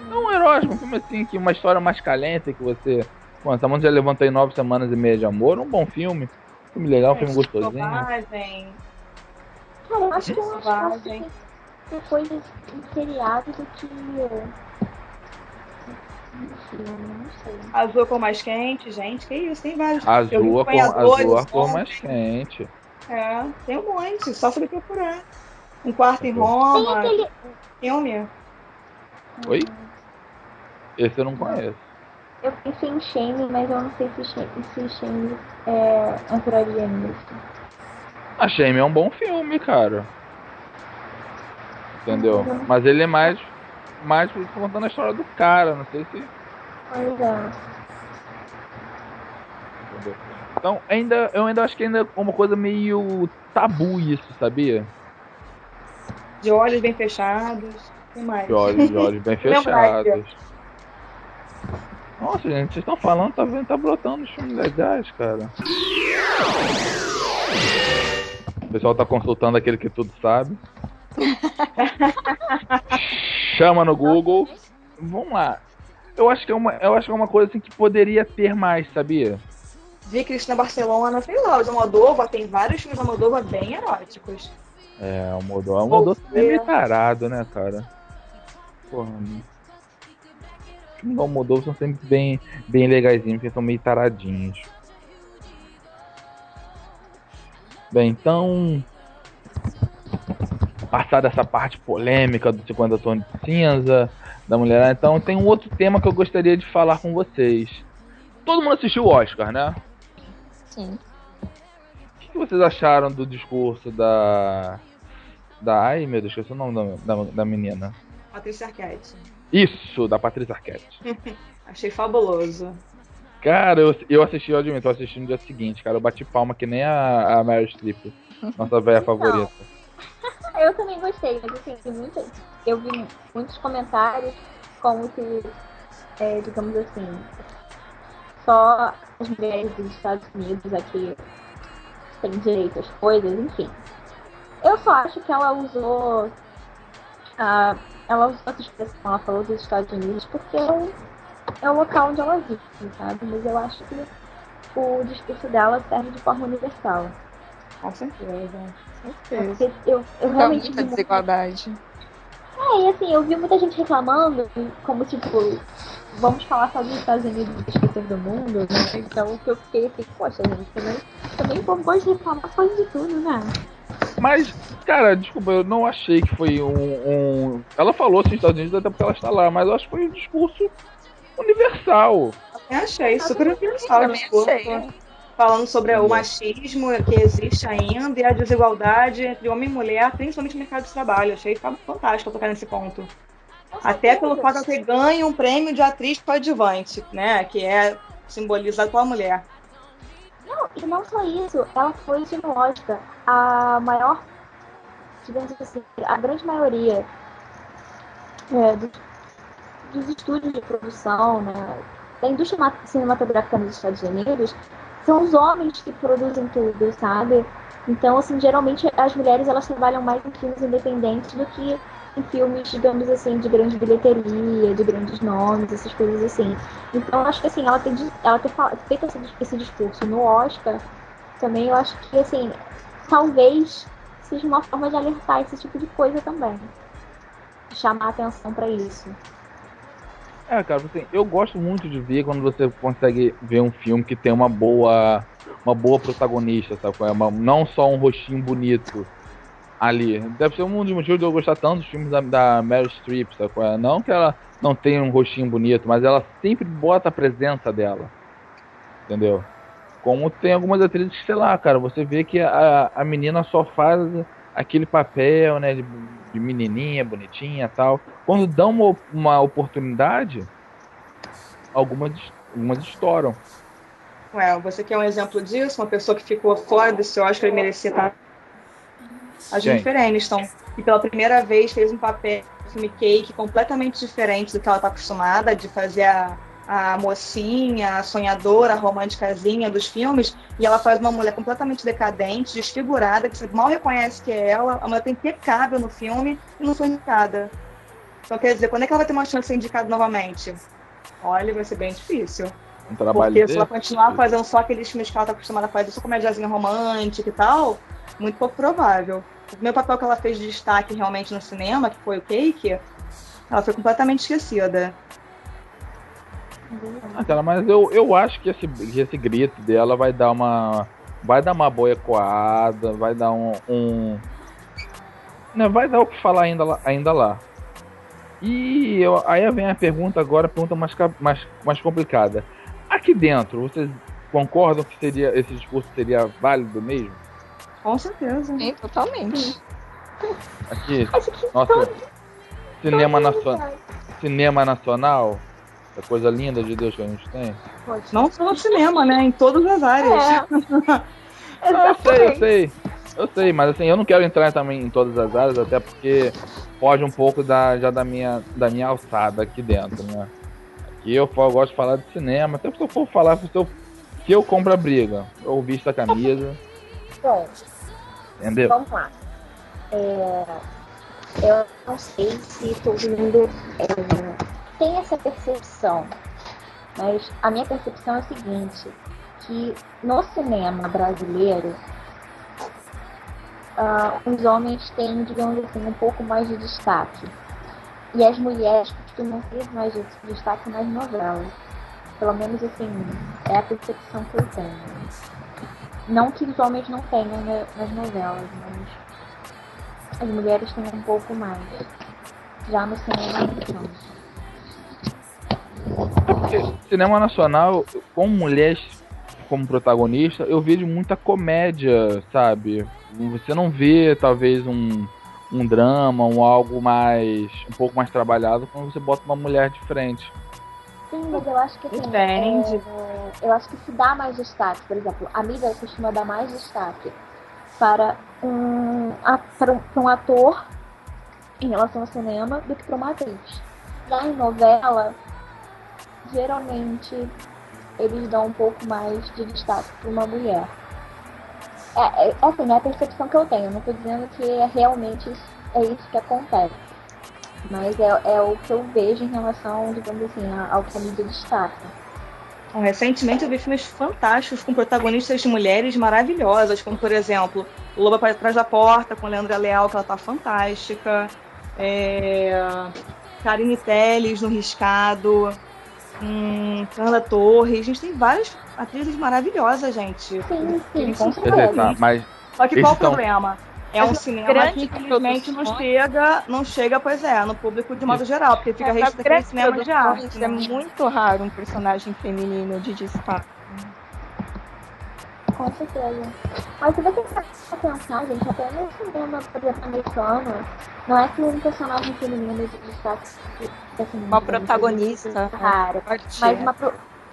Speaker 2: Não um herói, um filme assim, que uma história mais calente que você. Bom, essa já levantou em nove semanas e meia de amor, um bom filme. Filme legal, um filme gostosinho.
Speaker 5: Cara, eu acho que eu acho que
Speaker 4: Selvagem.
Speaker 5: tem coisas em seriado do que.
Speaker 4: Azul cor mais quente, gente. Que isso, tem vários.
Speaker 2: Azul, a cor, azul, a cor
Speaker 4: ontem.
Speaker 2: mais quente.
Speaker 4: É, tem um monte, só saber procurar. Um quarto em
Speaker 5: Tem
Speaker 4: Roma,
Speaker 5: aquele.
Speaker 4: filme.
Speaker 2: Oi? Esse eu não conheço.
Speaker 5: Eu pensei em Shame, mas eu não sei se Shame, se Shame é, entraria nisso.
Speaker 2: A Shame é um bom filme, cara. Entendeu? Mas ele é mais. Mais contando a história do cara, não sei se.
Speaker 5: Pois é.
Speaker 2: Entendeu? Então, ainda, eu ainda acho que ainda é uma coisa meio tabu isso, sabia?
Speaker 4: De olhos bem fechados. O que mais?
Speaker 2: De olhos, de olhos bem fechados. Nossa, gente, vocês estão falando, tá vendo, tá brotando os filmes legais, cara. O pessoal tá consultando aquele que tudo sabe. Chama no Google. Vamos lá. Eu acho que é uma, eu acho que é uma coisa assim que poderia ter mais, sabia?
Speaker 4: Vi Cristina Barcelona, sei lá, o Almodóvar tem vários filmes Almodóvar bem eróticos.
Speaker 2: É, o Modô, o
Speaker 4: Você-
Speaker 2: é meio tarado, né, cara? Porra. Filmes do Almodóvar são sempre bem, bem legaisinhos, porque são meio taradinhos. Bem, então. Passada essa parte polêmica do 50 tons de cinza, da mulher, então tem um outro tema que eu gostaria de falar com vocês. Todo mundo assistiu o Oscar, né?
Speaker 3: Sim.
Speaker 2: O que que vocês acharam do discurso da. Da. Ai meu Deus, esqueci o nome da, da, da menina.
Speaker 4: Patrícia Arquette.
Speaker 2: Isso, da Patrícia Arquette.
Speaker 4: Achei fabuloso.
Speaker 2: Cara, eu, eu assisti, eu admito, eu assisti no dia seguinte, cara. Eu bati palma que nem a, a Meryl Streep, nossa velha favorita.
Speaker 5: Eu também gostei, mas assim, muita, eu vi muitos comentários como se, é, digamos assim, só as mulheres dos Estados Unidos aqui têm direito às coisas, enfim. Eu só acho que ela usou. ah, ela usou essa expressão, ela falou dos Estados Unidos porque é o, é o local onde ela vive, sabe? Mas eu acho que o discurso dela serve de forma universal.
Speaker 4: Com certeza.
Speaker 5: Porque eu, eu
Speaker 3: Há
Speaker 5: realmente
Speaker 3: muita desigualdade.
Speaker 5: É, e assim, eu vi muita gente reclamando, como tipo, vamos falar só dos Estados Unidos e esquecer do mundo, né? Então que eu fiquei assim, poxa, gente, também, também o povo gosta de reclamar quase de tudo, né?
Speaker 2: Mas, cara, desculpa, eu não achei que foi um. um- Ela falou assim, Estados Unidos até porque ela está lá, mas eu acho que foi um discurso universal.
Speaker 4: Eu achei super universal o discurso.
Speaker 3: achei.
Speaker 4: Falando sobre o machismo que existe ainda e a desigualdade entre homem e mulher, principalmente no mercado de trabalho. Achei fantástico tocar nesse ponto. Até pelo fato de ela ter ganho um prêmio de atriz coadjuvante, né? Que é simbolizado pela mulher.
Speaker 5: Não, e não só isso, ela foi Oscar. A maior, digamos assim, a grande maioria é, dos, dos estúdios de produção, né, da indústria ma- cinematográfica nos Estados Unidos, são os homens que produzem tudo, sabe? Então, assim, geralmente as mulheres elas trabalham mais em filmes independentes do que em filmes, digamos assim, de grande bilheteria, de grandes nomes, essas coisas assim. Então, acho que assim, ela ter, ela ter feito esse, dis- esse discurso no Oscar, também eu acho que assim, talvez seja uma forma de alertar esse tipo de coisa também. Chamar atenção pra isso.
Speaker 2: É, cara, assim, eu gosto muito de ver quando você consegue ver um filme que tem uma boa. Uma boa protagonista, sabe? é? Uma- não só um rostinho bonito ali. Deve ser um dos motivos de eu gostar tanto dos filmes da, da Meryl Streep, é? Não que ela não tenha um rostinho bonito, mas ela sempre bota a presença dela. Entendeu? Como tem algumas atrizes que, sei lá, cara, você vê que a, a menina só faz aquele papel, né, de, de menininha, bonitinha tal. Quando dão uma, uma oportunidade, algumas, algumas estouram.
Speaker 4: Ué, você quer um exemplo disso? Uma pessoa que ficou fora desse Oscar e merecia estar. A
Speaker 2: Quem?
Speaker 4: Jennifer Aniston. E pela primeira vez fez um papel no filme Cake completamente diferente do que ela está acostumada, de fazer a, a mocinha, a sonhadora, a românticazinha dos filmes. E ela faz uma mulher completamente decadente, desfigurada, que você mal reconhece que é ela. A mulher tá impecável no filme e não foi indicada. Então quer dizer, quando é que ela vai ter uma chance de ser indicada novamente? Olha, vai ser bem difícil.
Speaker 2: Um trabalho
Speaker 4: Porque se ela continuar fazendo só aqueles filmes que ela tá acostumada a fazer, só comédiazinha romântica e tal, muito pouco provável. O primeiro papel que ela fez de destaque realmente no cinema, que foi o Cake, ela foi completamente esquecida.
Speaker 2: Ah, cara, mas eu, eu acho que esse, que esse grito dela vai dar uma. Vai dar uma boa ecoada, vai dar um. um né, vai dar o que falar ainda lá. Ainda lá. E eu- aí vem a pergunta agora, a pergunta mais, mais, mais complicada. Aqui dentro, vocês concordam que seria esse discurso seria válido mesmo?
Speaker 4: Com certeza.
Speaker 3: Sim, totalmente.
Speaker 2: Aqui, nossa,
Speaker 5: todo-
Speaker 2: cinema,
Speaker 5: todo
Speaker 2: cinema nacional, essa coisa linda de Deus que a gente tem.
Speaker 5: pode.
Speaker 4: Não só no cinema, né? Em todas as áreas.
Speaker 5: É.
Speaker 2: Ah, eu sei, eu sei. Eu sei, mas assim, eu não quero entrar também em todas as áreas, até porque foge um pouco da, já da minha, da minha alçada aqui dentro, né? Aqui eu, eu gosto de falar de cinema, até se eu for falar se eu, se eu compro a briga, eu visto a camisa,
Speaker 5: Bom,
Speaker 2: entendeu?
Speaker 5: vamos lá. É, eu não sei se todo mundo é, tem essa percepção, mas a minha percepção é a seguinte, que no cinema brasileiro ah, os homens têm, digamos assim, um pouco mais de destaque. E as mulheres costumam ter mais de destaque nas novelas. Pelo menos assim, é a percepção que eu tenho. Não que os homens não tenham na- nas novelas, mas as mulheres têm um pouco mais. Já no cinema não
Speaker 2: cinema nacional, com mulheres como protagonista, eu vejo muita comédia, sabe? Você não vê, talvez, um, um drama, um algo mais. um pouco mais trabalhado quando você bota uma mulher de frente.
Speaker 5: Sim, mas eu acho que assim,
Speaker 4: Depende.
Speaker 5: é, eu acho que se dá mais destaque, por exemplo, a mídia costuma dar mais destaque para um, a- para um, para um ator em relação ao cinema do que para uma atriz. Já em novela, geralmente eles dão um pouco mais de destaque para uma mulher. É, é, assim, é a percepção que eu tenho. Não estou dizendo que é realmente é isso que acontece. Mas é, é o que eu vejo em relação, digamos assim, ao que a mídia destaca.
Speaker 4: Recentemente eu vi filmes fantásticos com protagonistas de mulheres maravilhosas, como por exemplo, Loba para trás da porta com Leandra Leal, que ela tá fantástica. É... Karine Telles no Riscado. Hum, Fernanda Torres. A gente tem várias atrizes maravilhosas, gente.
Speaker 5: Sim, sim,
Speaker 4: Com
Speaker 5: com certeza.
Speaker 2: tá, mas
Speaker 4: Só que qual o problema? É um cinema que infelizmente não chega, não chega, pois é, no público de modo geral, porque fica
Speaker 3: Nas
Speaker 4: restrito
Speaker 3: grandes
Speaker 4: cinema de arte.
Speaker 3: É muito raro um personagem feminino de destaque.
Speaker 5: Com certeza. Mas se você pra pensar, gente, até no cinema, por exemplo, americano, não é que um personagem feminino de destaque assim,
Speaker 3: Uma protagonista.
Speaker 5: rara.
Speaker 3: Forte.
Speaker 5: Mas uma pro...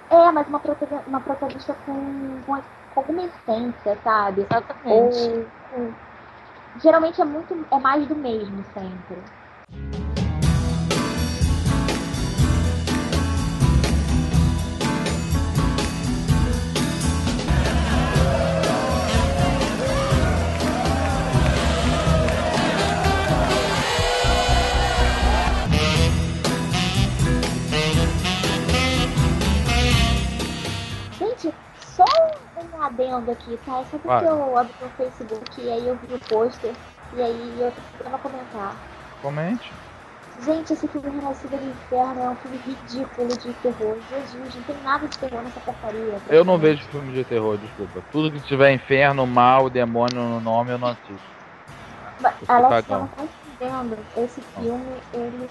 Speaker 5: É, mas uma, protago- uma protagonista com, com com alguma essência, sabe?
Speaker 3: Exatamente.
Speaker 5: Ou com... Geralmente é muito. é mais do mesmo sempre. Um adendo aqui, tá? É só porque eu abri o Facebook e aí eu vi o pôster e aí eu tava comentar.
Speaker 2: comente.
Speaker 5: Gente, esse filme Renascida do Inferno é um filme ridículo de terror. Jesus, não tem nada de terror nessa porcaria.
Speaker 2: Eu não vejo filme de terror, desculpa. Tudo que tiver inferno, mal, demônio no nome, eu não assisto.
Speaker 5: Alex,
Speaker 2: tá
Speaker 5: entendendo. Esse filme, ele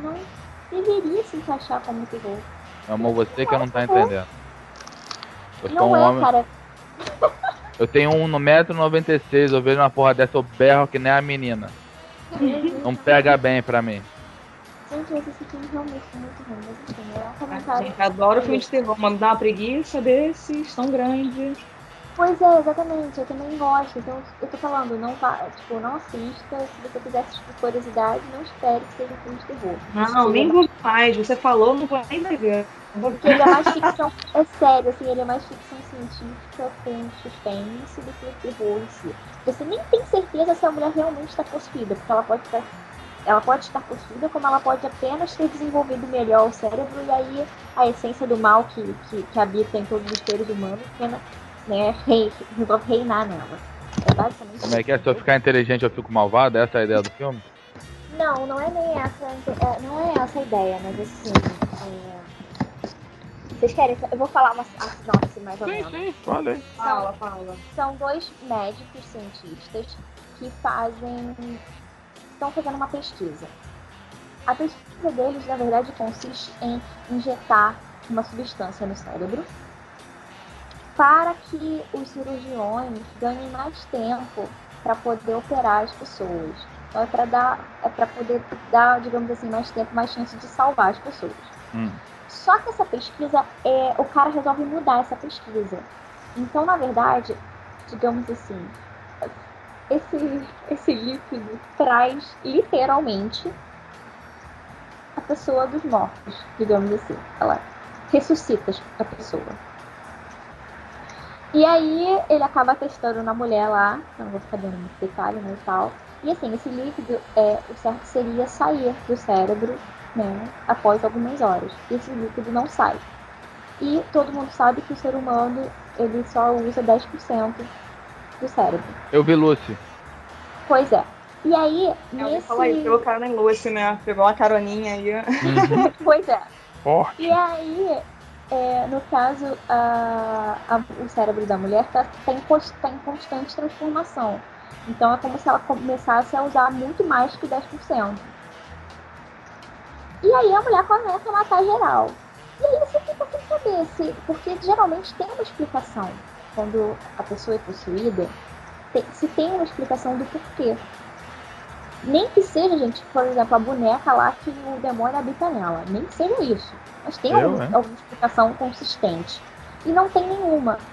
Speaker 5: não deveria se encaixar como terror.
Speaker 2: Amor, você que não tá entendendo. Eu sou
Speaker 5: Não
Speaker 2: um
Speaker 5: é,
Speaker 2: homem.
Speaker 5: cara.
Speaker 2: Eu tenho um no metro 96, eu vejo uma porra dessa, eu berro que nem a menina. Não pega bem pra mim.
Speaker 5: Gente, esse filme realmente é muito ruim. Mas enfim, é um comentário.
Speaker 4: Gente, adoro filme de terror, mas me dá uma preguiça desses, tão grande.
Speaker 5: Pois é, exatamente, eu também gosto. Então, eu tô falando, não vá, tipo, não assista. Se você quiser assistir por curiosidade, não espere que seja um filme de terror.
Speaker 4: Não, nem vou mais. Você falou, não vou nem ver.
Speaker 5: Porque ele é mais ficção, é sério, assim, ele é mais ficção científica com suspense do que terror em si. Você nem tem certeza se a mulher realmente está possuída, porque ela pode estar ela pode estar possuída, como ela pode apenas ter desenvolvido melhor o cérebro e aí a essência do mal que, que, que habita em todos os seres humanos apenas, né, rei, resolve reinar nela. É basicamente
Speaker 2: Como é que é? Se eu ficar inteligente eu fico malvado? Essa é a ideia do filme?
Speaker 5: Não, não é nem essa, não é essa a ideia, mas assim. é, Vocês querem? Eu vou falar uma a sinopse mais ou menos.
Speaker 2: sim, fala aí.
Speaker 4: Fala, fala.
Speaker 5: São dois médicos cientistas que fazem. estão fazendo uma pesquisa. A pesquisa deles, na verdade, consiste em injetar uma substância no cérebro para que os cirurgiões ganhem mais tempo para poder operar as pessoas. Então é para dar, é para poder dar, digamos assim, mais tempo, mais chance de salvar as pessoas.
Speaker 2: Hum.
Speaker 5: Só que essa pesquisa, é, o cara resolve mudar essa pesquisa. Então, na verdade, digamos assim, esse, esse líquido traz literalmente a pessoa dos mortos, digamos assim. Ela ressuscita a pessoa. E aí ele acaba testando na mulher lá, eu não vou ficar dando muito detalhe, né, e tal. E assim, esse líquido, é, o certo seria sair do cérebro, né, após algumas horas. E esse líquido não sai. E todo mundo sabe que o ser humano, ele só usa 10% do cérebro.
Speaker 2: Eu vi Lucy.
Speaker 5: Pois é. E aí,
Speaker 4: Eu ouvi
Speaker 5: nesse...
Speaker 4: falar isso, pegou cara em Lucy, né? Pegou uma caroninha aí.
Speaker 2: Uhum.
Speaker 5: Pois é.
Speaker 2: Forte.
Speaker 5: E aí, é, no caso, a- a- o cérebro da mulher está tá em, tá em constante transformação. Então é como se ela começasse a usar muito mais que 10%. E aí a mulher começa a matar geral. E aí você fica sem saber se. Porque geralmente tem uma explicação. Quando a pessoa é possuída, tem- se tem uma explicação do porquê. Nem que seja, gente, por exemplo, a boneca lá que o demônio habita nela. Nem que seja isso. Mas tem
Speaker 2: Eu,
Speaker 5: algum-
Speaker 2: hein?
Speaker 5: alguma explicação consistente. E não tem nenhuma.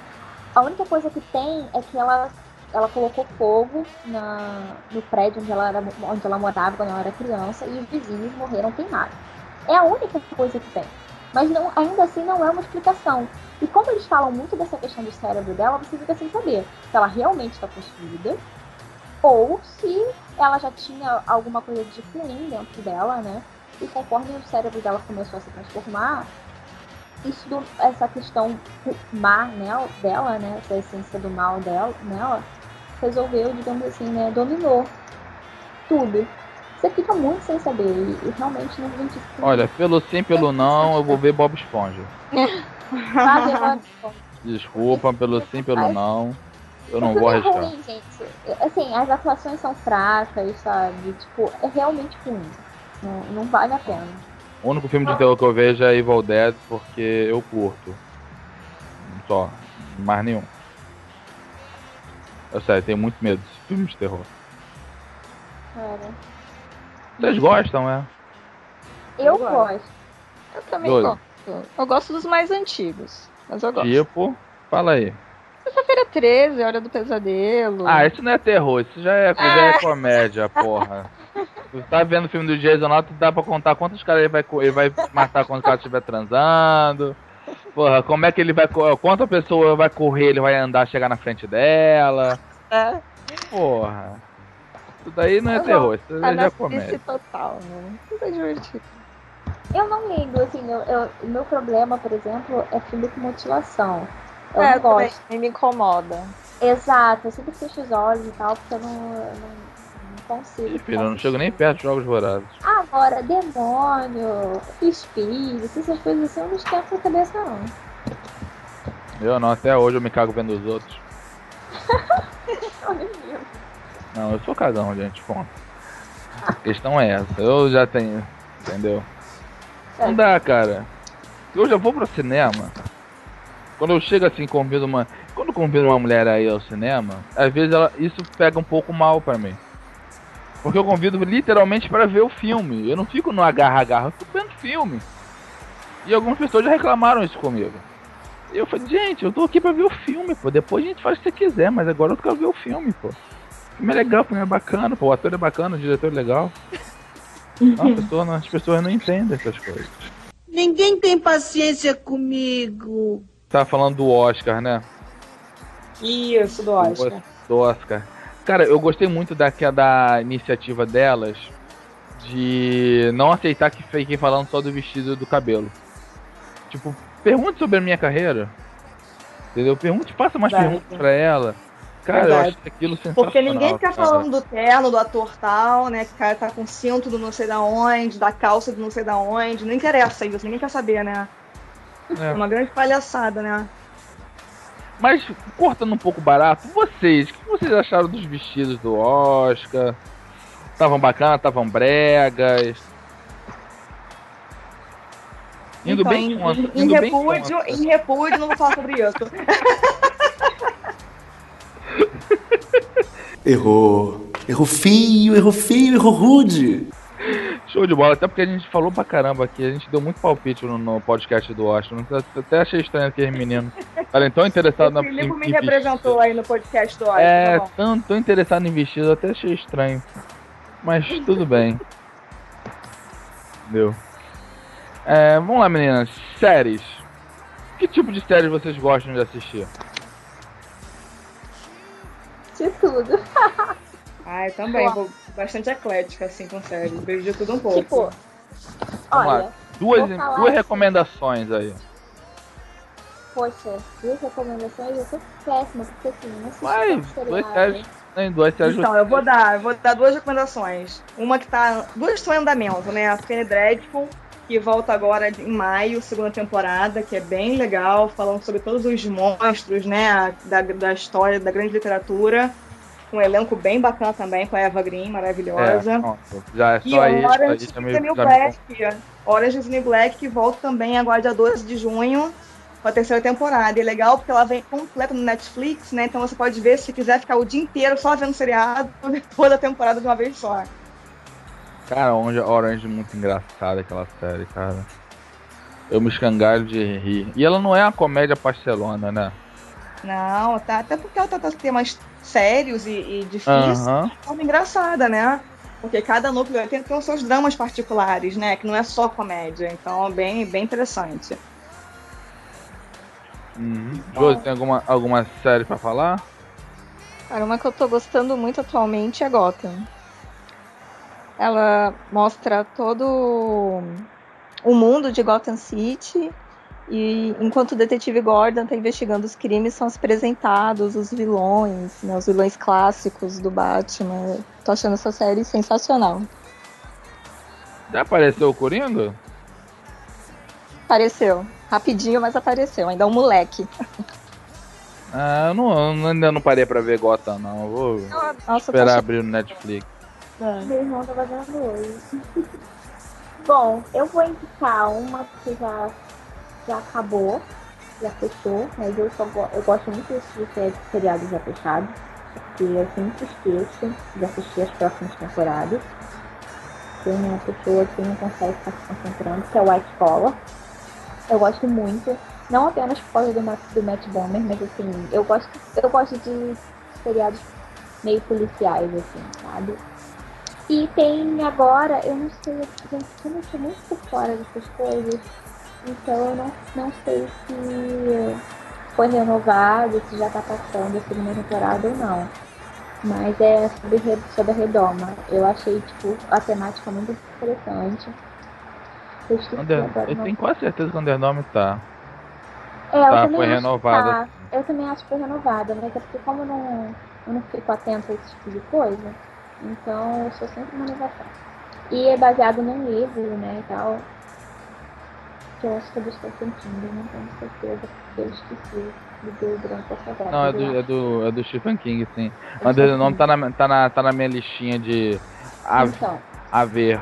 Speaker 5: A única coisa que tem é que ela, ela colocou fogo na, no prédio onde ela, era, onde ela morava quando ela era criança e os vizinhos morreram queimados. É a única coisa que tem. Mas não, ainda assim não é uma explicação. E como eles falam muito dessa questão do cérebro dela, você fica sem saber se ela realmente está possuída ou se ela já tinha alguma coisa de ruim dentro dela, né? E conforme o cérebro dela começou a se transformar, isso do- essa questão má né, dela, né? Essa essência do mal dela, nela, resolveu, digamos assim, né? Dominou tudo. Você fica muito sem saber e, realmente não vem
Speaker 2: Olha, pelo sim, pelo não, eu vou ver Bob Esponja. Desculpa, pelo sim, pelo não. Eu não vou
Speaker 5: filme é
Speaker 2: arriscar.
Speaker 5: ruim, gente. Assim, as atuações são fracas, sabe? Tipo, é realmente ruim. Não, não vale a pena.
Speaker 2: O único filme de terror que eu vejo é Evil Dead porque eu curto. Só. Mais nenhum. Eu sério, tenho muito medo desse filme de terror.
Speaker 5: Cara.
Speaker 2: Vocês gostam, é?
Speaker 5: Eu
Speaker 4: Eu gosto.
Speaker 5: gosto.
Speaker 3: Eu também
Speaker 2: Doido.
Speaker 3: gosto. Eu gosto dos mais antigos. Mas eu gosto.
Speaker 2: Tipo, fala aí.
Speaker 3: Sexta-feira 13, Hora do Pesadelo.
Speaker 2: Ah, isso não é terror, isso já é, já é comédia, porra. Tu tá vendo o filme do Jason lá, tu dá pra contar quantos caras ele vai, ele vai matar quando o cara estiver transando. Porra, como é que ele vai. Quanta pessoa vai correr, ele vai andar, chegar na frente dela.
Speaker 3: É,
Speaker 2: Porra. Isso daí não é terror, isso
Speaker 3: tá
Speaker 2: já é comédia.
Speaker 3: total, né? Isso é divertido.
Speaker 5: Eu não ligo, assim, eu, eu- o meu problema, por exemplo, é filme com mutilação. Eu
Speaker 3: é, eu também,
Speaker 5: gosto.
Speaker 3: me incomoda.
Speaker 5: Exato, eu sempre fecho os olhos e tal, porque eu não, não, não consigo.
Speaker 2: Eu não chego nem perto de jogos vorazes.
Speaker 5: Agora, demônio, espírito, essas coisas assim, eu não esquento a cabeça, não.
Speaker 2: Eu não, até hoje eu me cago vendo os outros. Não, eu sou cagão, gente, ponto. A questão é essa, eu já tenho, entendeu? Não dá, cara. Eu já vou pro cinema. Quando eu chego assim, convido uma. Quando convido uma mulher aí ao cinema, às vezes ela, isso pega um pouco mal pra mim. Porque eu convido literalmente para ver o filme. Eu não fico no agarra-agarra, eu fico vendo filme. E algumas pessoas já reclamaram isso comigo. E eu falei, gente, eu tô aqui pra ver o filme, pô. Depois a gente faz o que você quiser, mas agora eu quero ver o filme, pô. O filme é legal, o filme é bacana, pô. O ator é bacana, o diretor é legal. Não, a pessoa não- as pessoas não entendem essas coisas.
Speaker 7: Ninguém tem paciência comigo.
Speaker 2: Tá falando do Oscar, né?
Speaker 4: Isso, do Oscar.
Speaker 2: Do Oscar. Cara, eu gostei muito daquela da iniciativa delas de não aceitar que fiquem falando só do vestido e do cabelo. Tipo, pergunte sobre a minha carreira. Entendeu? Pergunte, faça mais
Speaker 4: Verdade.
Speaker 2: perguntas pra ela. Cara, eu
Speaker 4: Verdade.
Speaker 2: acho aquilo sensacional.
Speaker 4: Porque ninguém fica
Speaker 2: cara.
Speaker 4: falando do terno, do ator tal, né? Que o cara tá com cinto do não sei da onde, da calça do não sei da onde. Não interessa isso, ninguém quer saber, né? É uma grande palhaçada, né?
Speaker 2: Mas, cortando um pouco barato, vocês, o que vocês acharam dos vestidos do Oscar? Estavam bacanas, estavam bregas? Indo
Speaker 4: Então,
Speaker 2: bem
Speaker 4: em,
Speaker 2: contra.
Speaker 4: em
Speaker 2: Indo bem
Speaker 4: repúdio,
Speaker 2: contra.
Speaker 4: em repúdio, não vou falar sobre isso.
Speaker 8: Errou. Errou feio, errou feio, errou rude.
Speaker 2: Show de bola, até porque a gente falou pra caramba aqui, a gente deu muito palpite no, no podcast do. Eu Até achei estranho aqueles meninos. Estarem tão interessados
Speaker 4: O
Speaker 2: na
Speaker 4: Filipe
Speaker 2: em-
Speaker 4: me representou aí no podcast do Oscar.
Speaker 2: É,
Speaker 4: tá
Speaker 2: tão, tão interessado em vestido, eu até achei estranho. Mas tudo bem. Deu. É, vamos lá, meninas. Séries. Que tipo de séries vocês gostam de assistir?
Speaker 5: De tudo.
Speaker 4: Ah, eu também. Vou bastante eclética, assim, com séries. Vejo de tudo um pouco.
Speaker 5: Tipo,
Speaker 2: Vamos
Speaker 5: olha,
Speaker 2: lá. Duas,
Speaker 5: vou falar
Speaker 2: duas
Speaker 5: assim.
Speaker 2: recomendações aí.
Speaker 5: poxa, duas recomendações, eu sou péssima, porque assim, não assisti
Speaker 2: Vai,
Speaker 5: tanto
Speaker 2: duas
Speaker 5: seriado.
Speaker 2: séries. Tem duas séries.
Speaker 4: Então, eu vou dar, eu vou dar duas recomendações. Uma que tá. Duas estão em andamento, né? A Penny Dreadful, que volta agora em maio, segunda temporada, que é bem legal, falando sobre todos os monstros, né? Da, da história, da grande literatura. Um elenco bem bacana também, com a Eva Green, maravilhosa.
Speaker 2: É, pronto. já é
Speaker 4: E
Speaker 2: só aí.
Speaker 4: Orange is the New
Speaker 2: me
Speaker 4: Black. Orange is the New Black, que volta também agora dia 12 de junho, com a terceira temporada. E é legal porque ela vem completa no Netflix, né? Então você pode ver se quiser ficar o dia inteiro só vendo seriado, toda a temporada de uma vez só.
Speaker 2: Cara, Orange, Orange é muito engraçada aquela série, cara. Eu me escangalho de rir. E ela não é uma comédia pastelona, né?
Speaker 4: Não, tá, até porque ela trata temas sérios e, e difíceis
Speaker 2: Aham.
Speaker 4: de forma engraçada, né? Porque cada núcleo tem, tem os seus dramas particulares, né? Que não é só comédia. Então é bem, bem interessante.
Speaker 2: Uhum. Josi, tem alguma, alguma série pra falar?
Speaker 3: Cara, uma que eu tô gostando muito atualmente é Gotham. Ela mostra todo o mundo de Gotham City e enquanto o detetive Gordon tá investigando os crimes, são apresentados os vilões, né, os vilões clássicos do Batman. Tô achando essa série sensacional.
Speaker 2: Já apareceu o Coringa?
Speaker 3: Apareceu. Rapidinho, mas apareceu. Ainda é um moleque.
Speaker 2: Ah, eu não, eu ainda não parei pra ver Gotham, não. Eu Vou
Speaker 3: Nossa,
Speaker 2: esperar
Speaker 3: achando-
Speaker 2: abrir no Netflix.
Speaker 5: Meu irmão tá fazendo hoje. Bom, eu vou indicar uma que já, já acabou, já fechou, mas eu, só go- eu gosto muito desse ser- seriado já fechado, porque eu sempre esqueço de assistir as próximas temporadas. Tem uma pessoa que não consegue ficar se concentrando, que é o White Collar. Eu gosto muito, não apenas por causa do, do Matt Bomer, mas assim, eu gosto, eu gosto de seriados meio policiais, assim, sabe? E tem agora, eu não sei, gente, como eu tô muito por fora dessas coisas, então eu não, não sei se foi renovado, se já tá passando a segunda temporada ou não. Mas é sobre, Re- sobre a Redoma. Eu achei, tipo, a temática muito interessante. Eu
Speaker 2: Under, eu tenho quase certeza que o Underdome tá.
Speaker 5: É, eu
Speaker 2: Tá,
Speaker 5: também
Speaker 2: foi
Speaker 5: acho
Speaker 2: renovada.
Speaker 5: Tá. Eu também acho que foi renovada, mas é porque como eu não, eu não fico atenta a esse tipo de coisa, então eu sou sempre uma inovação. E é baseado num livro, né, e tal. Que eu acho que é do Stephen King, não tenho certeza, porque eu esqueci de ver durante essa gravação.
Speaker 2: Não, é do, é do, é do Stephen King, sim. O Underdome tá na, tá, na, tá na minha listinha de a,
Speaker 5: Então,
Speaker 2: a ver.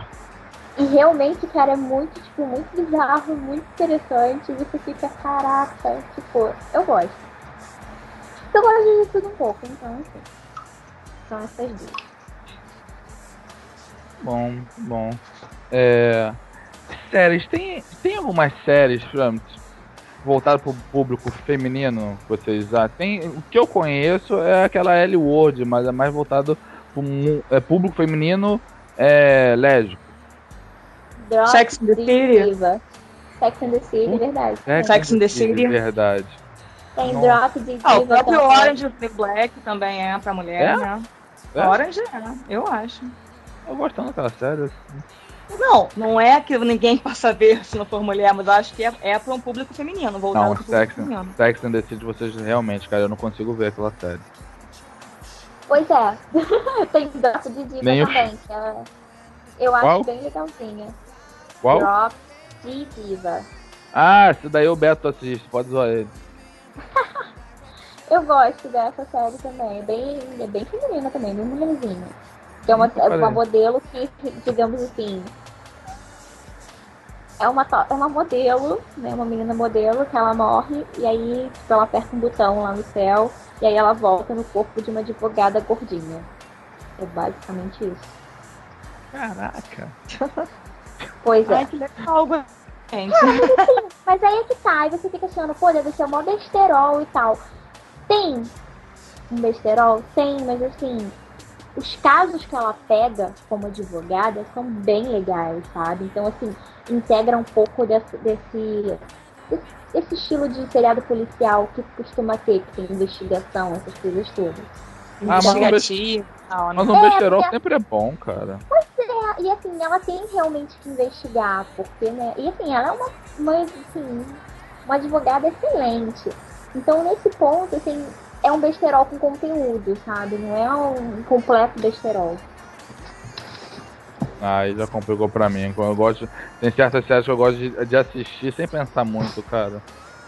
Speaker 5: e realmente, cara, é muito, tipo, muito bizarro, muito interessante. Você fica, caraca, tipo, eu gosto. Eu gosto de tudo um pouco, então, assim. São essas duas.
Speaker 2: Bom, bom. É, séries, tem, tem algumas séries, voltadas pro público feminino que vocês já tem. O que eu conheço é aquela L Word, mas é mais voltado pro é, público feminino é, lésbico.
Speaker 5: Drop
Speaker 4: Sex and the City.
Speaker 5: Sex and the City, verdade.
Speaker 4: Sex and the City.
Speaker 2: Verdade.
Speaker 5: Tem
Speaker 2: Nossa.
Speaker 5: Drop de Diva.
Speaker 4: Ah, o próprio
Speaker 5: também.
Speaker 4: Orange is the Black também é pra mulher,
Speaker 2: É?
Speaker 4: né?
Speaker 2: É?
Speaker 4: Orange é, eu acho.
Speaker 2: Eu gosto tanto daquela série. assim.
Speaker 4: Não, não é que ninguém possa ver se não for mulher, mas eu acho que é, é para um público feminino, voltado
Speaker 2: Não,
Speaker 4: para o público
Speaker 2: Sex,
Speaker 4: feminino.
Speaker 2: Sex and the City, vocês realmente, cara, eu não consigo ver aquela série.
Speaker 5: Pois é. Tem Drop de Diva
Speaker 2: Nem o-
Speaker 5: também, que é, eu acho
Speaker 2: Qual?
Speaker 5: bem legalzinha.
Speaker 2: Qual?
Speaker 5: Drop de Diva.
Speaker 2: Ah, esse daí o Beto assiste, pode zoar ele.
Speaker 5: Eu gosto dessa série também. É bem, é bem feminina também, bem mulherzinha. Que é uma, uma modelo que, digamos assim. É uma, é uma modelo, né? Uma menina modelo que ela morre e aí tipo, ela aperta um botão lá no céu e aí ela volta no corpo de uma advogada gordinha. É basicamente isso.
Speaker 2: Caraca.
Speaker 5: Pois é.
Speaker 4: Ai, que legal, gente.
Speaker 5: Mas aí é que tá, aí você fica achando, pô, deve ser mó besterol e tal. Tem um besterol? Tem, mas assim, os casos que ela pega como advogada são bem legais, sabe? Então, assim, integra um pouco desse, desse, desse, estilo de seriado policial que costuma ter, que tem investigação, essas coisas todas.
Speaker 2: Ah, mas um, be-
Speaker 4: Investigativo e tal, né?
Speaker 2: mas um
Speaker 5: É,
Speaker 2: besterol
Speaker 5: porque-
Speaker 2: sempre é bom, cara.
Speaker 5: É, e assim, ela tem realmente que investigar, porque, né? E assim, ela é uma, uma, assim, uma advogada excelente. Então, nesse ponto, assim, é um besterol com conteúdo, sabe? Não é um completo besterol.
Speaker 2: Aí já complicou pra mim. Eu gosto, tem certas séries que eu gosto de, de assistir sem pensar muito, cara.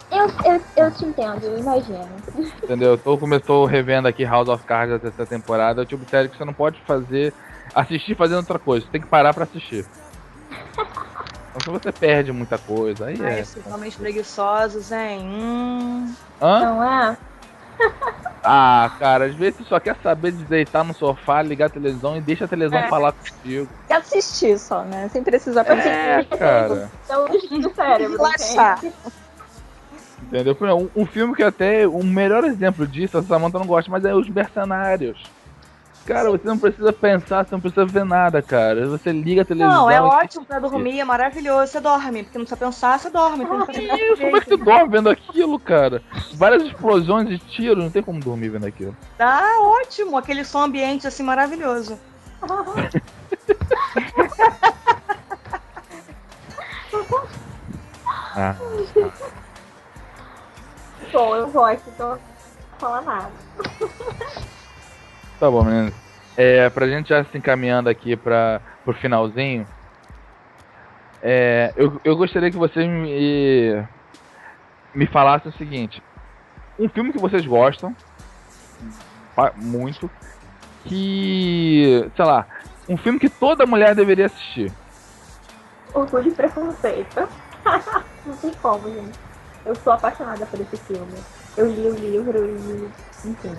Speaker 5: Eu, eu, eu te entendo, eu imagino.
Speaker 2: Entendeu? Eu tô, começou revendo aqui House of Cards da terceira temporada. É o tipo de série que você não pode fazer. Assistir fazendo outra coisa. Você tem que parar pra assistir. Então se você perde muita coisa, aí
Speaker 4: Ai,
Speaker 2: é.
Speaker 4: esses homens preguiçosos, hein? Hum.
Speaker 2: Hã?
Speaker 5: Não é?
Speaker 2: Ah, cara, às vezes você só quer saber de deitar no sofá, ligar a televisão e deixa a televisão
Speaker 3: É.
Speaker 2: falar contigo.
Speaker 3: E assistir só, né? Sem precisar pensar.
Speaker 2: É, cara.
Speaker 5: Então, do cérebro.
Speaker 3: Relaxar.
Speaker 5: entende?
Speaker 2: Entendeu? Um, um filme que até. Um melhor exemplo disso, a Samantha não gosta, mas é Os Mercenários. Cara, você não precisa pensar, você não precisa ver nada, cara. Você liga a televisão.
Speaker 4: Não, é ótimo pra dormir, é maravilhoso. Você dorme, porque não precisa pensar, você dorme. Você não precisa fazer
Speaker 2: Isso, como é que tu dorme vendo aquilo, cara? Várias explosões de tiro, não tem como dormir vendo aquilo.
Speaker 4: Tá ótimo, aquele som ambiente assim maravilhoso.
Speaker 2: Ah.
Speaker 5: Bom, eu gosto, então não vou falar nada.
Speaker 2: Tá bom, meninas. É, pra gente já se encaminhando aqui pra, pro finalzinho, é, eu, eu gostaria que vocês me, me falassem o seguinte: um filme que vocês gostam muito, que, sei lá, um filme que toda mulher deveria assistir.
Speaker 5: Orgulho e preconceito. não tem como, gente. Eu sou apaixonada por esse filme. Eu li o livro e. Enfim.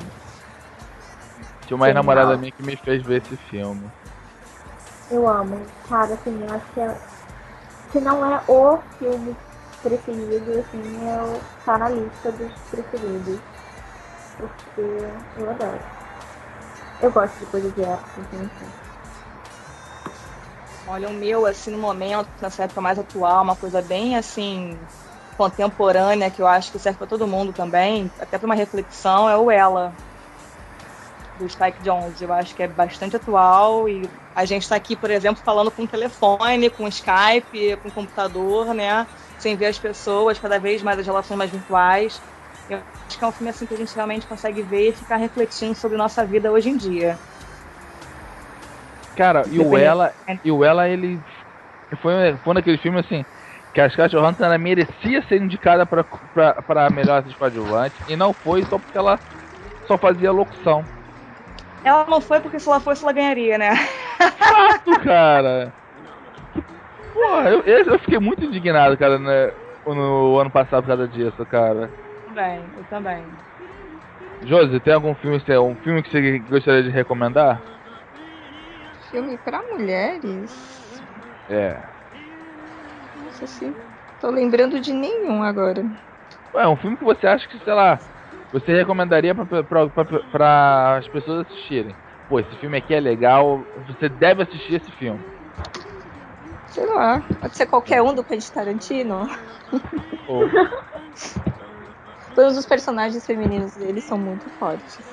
Speaker 2: Tinha uma
Speaker 5: Genial.
Speaker 2: ex-namorada minha que me fez ver esse filme.
Speaker 5: Eu amo. Cara, assim, eu acho que é. Se não é o filme preferido, assim, eu tá na lista dos preferidos. Porque eu adoro. Eu gosto de coisa de época, então, assim.
Speaker 4: Olha, o meu, assim, no momento, nessa época mais atual, uma coisa bem, assim, contemporânea, que eu acho que serve pra todo mundo também, até pra uma reflexão, é o Ela, do Spike Jones. Eu acho que é bastante atual e a gente tá aqui, por exemplo, falando com telefone, com Skype, com computador, né? Sem ver as pessoas, cada vez mais as relações mais virtuais. Eu acho que é um filme assim que a gente realmente consegue ver e ficar refletindo sobre nossa vida hoje em dia.
Speaker 2: Cara, e o. Ela, e o Ela, ele foi, foi daquele filme assim, que a Scarlett Johansson ela merecia ser indicada pra melhor atriz coadjuvante, e não foi só porque ela só fazia locução.
Speaker 4: Ela não foi porque se ela fosse, ela ganharia, né?
Speaker 2: Fato, cara! Porra, eu, eu eu fiquei muito indignado, cara, né, no ano passado por causa disso, cara.
Speaker 4: Também, eu também.
Speaker 2: Josi, tem algum filme, um filme que você gostaria de recomendar?
Speaker 3: Filme pra mulheres?
Speaker 2: É.
Speaker 3: Nossa, assim. Tô lembrando de nenhum agora.
Speaker 2: É um filme que você acha que, sei lá, você recomendaria pra as pessoas assistirem. Pô, esse filme aqui é legal, você deve assistir esse filme.
Speaker 3: Sei lá. Pode ser qualquer um do Quentin Tarantino.
Speaker 2: Ou,
Speaker 3: Todos os personagens femininos dele são muito fortes.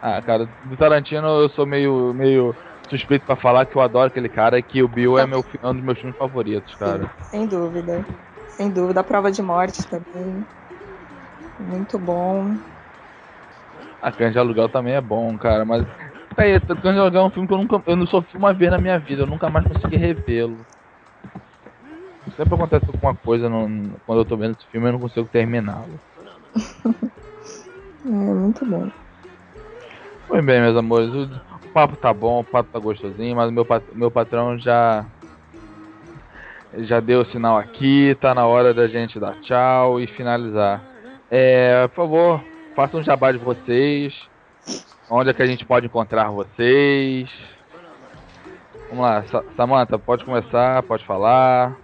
Speaker 2: ah, cara, do Tarantino eu sou meio, meio suspeito pra falar que eu adoro aquele cara e que o Bill é meu, um dos meus filmes favoritos, cara.
Speaker 3: Sem dúvida. Sem dúvida. A prova de morte também. Muito bom.
Speaker 2: A Cães de Aluguel também é bom, cara, mas. Aí, Cães de Aluguel é um filme que eu nunca. Eu não vi uma vez na minha vida, eu nunca mais consegui revê-lo. Sempre acontece alguma coisa no- quando eu tô vendo esse filme eu não consigo terminá-lo.
Speaker 3: É muito bom.
Speaker 2: Muito bem, meus amores. O, papo tá bom, o papo tá gostosinho, mas o meu, meu patrão já. Já deu o sinal aqui, tá na hora da gente dar tchau e finalizar. É, por favor, façam um jabá de vocês. Onde é que a gente pode encontrar vocês? Vamos lá, Sa Samantha, pode começar, pode falar.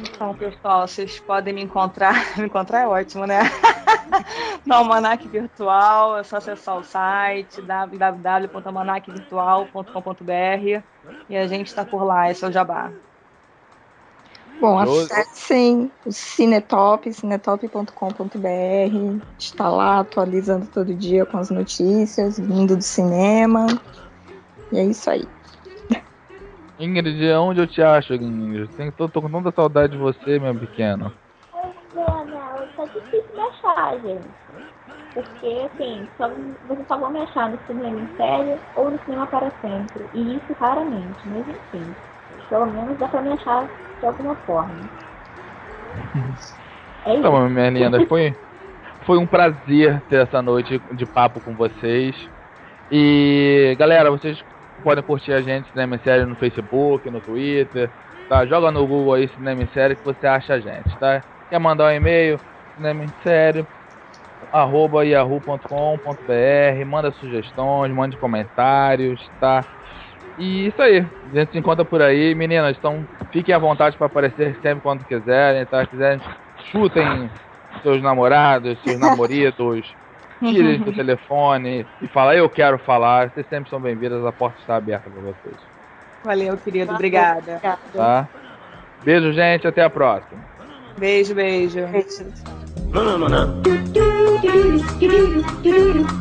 Speaker 4: Então, pessoal, vocês podem me encontrar. Me encontrar é ótimo, né? No Almanac Virtual, é só acessar o site www.almanacvirtual.com.br e a gente está por lá, esse é o jabá.
Speaker 3: Bom, acessem o Cinetop, cinetop.com.br. Está lá atualizando todo dia com as notícias, vindo do cinema. E é isso aí.
Speaker 2: Ingrid, onde eu te acho, Ingrid? Tenho- Tô, tô com tanta saudade de você, meu pequeno.
Speaker 5: É, não, tá difícil de achar, gente. Porque, assim, só, vocês só vão me achar no cinema em série ou no cinema para sempre. E isso raramente, mas enfim. Pelo menos dá pra me achar de alguma forma. É isso.
Speaker 2: Então, minha linda, foi, foi um prazer ter essa noite de papo com vocês. E, galera, vocês podem curtir a gente, Cinema em Série, no Facebook, no Twitter, tá? Joga no Google aí, Cinema em Série, que você acha a gente, tá? Quer mandar um e-mail, cinema em série, arroba yahoo.com.br, manda sugestões, mande comentários, tá? E isso aí, a gente se encontra por aí, meninas, então fiquem à vontade para aparecer sempre quando quiserem, tá? Se quiserem, chutem seus namorados, seus namoridos, tirem seu telefone e fala, eu quero falar, vocês sempre são bem-vindas, a porta está aberta para vocês,
Speaker 4: Valeu, querido. Obrigada.
Speaker 2: Tá? Beijo, gente, até a próxima.
Speaker 4: Beijo, beijo.
Speaker 7: do do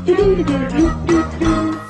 Speaker 7: do do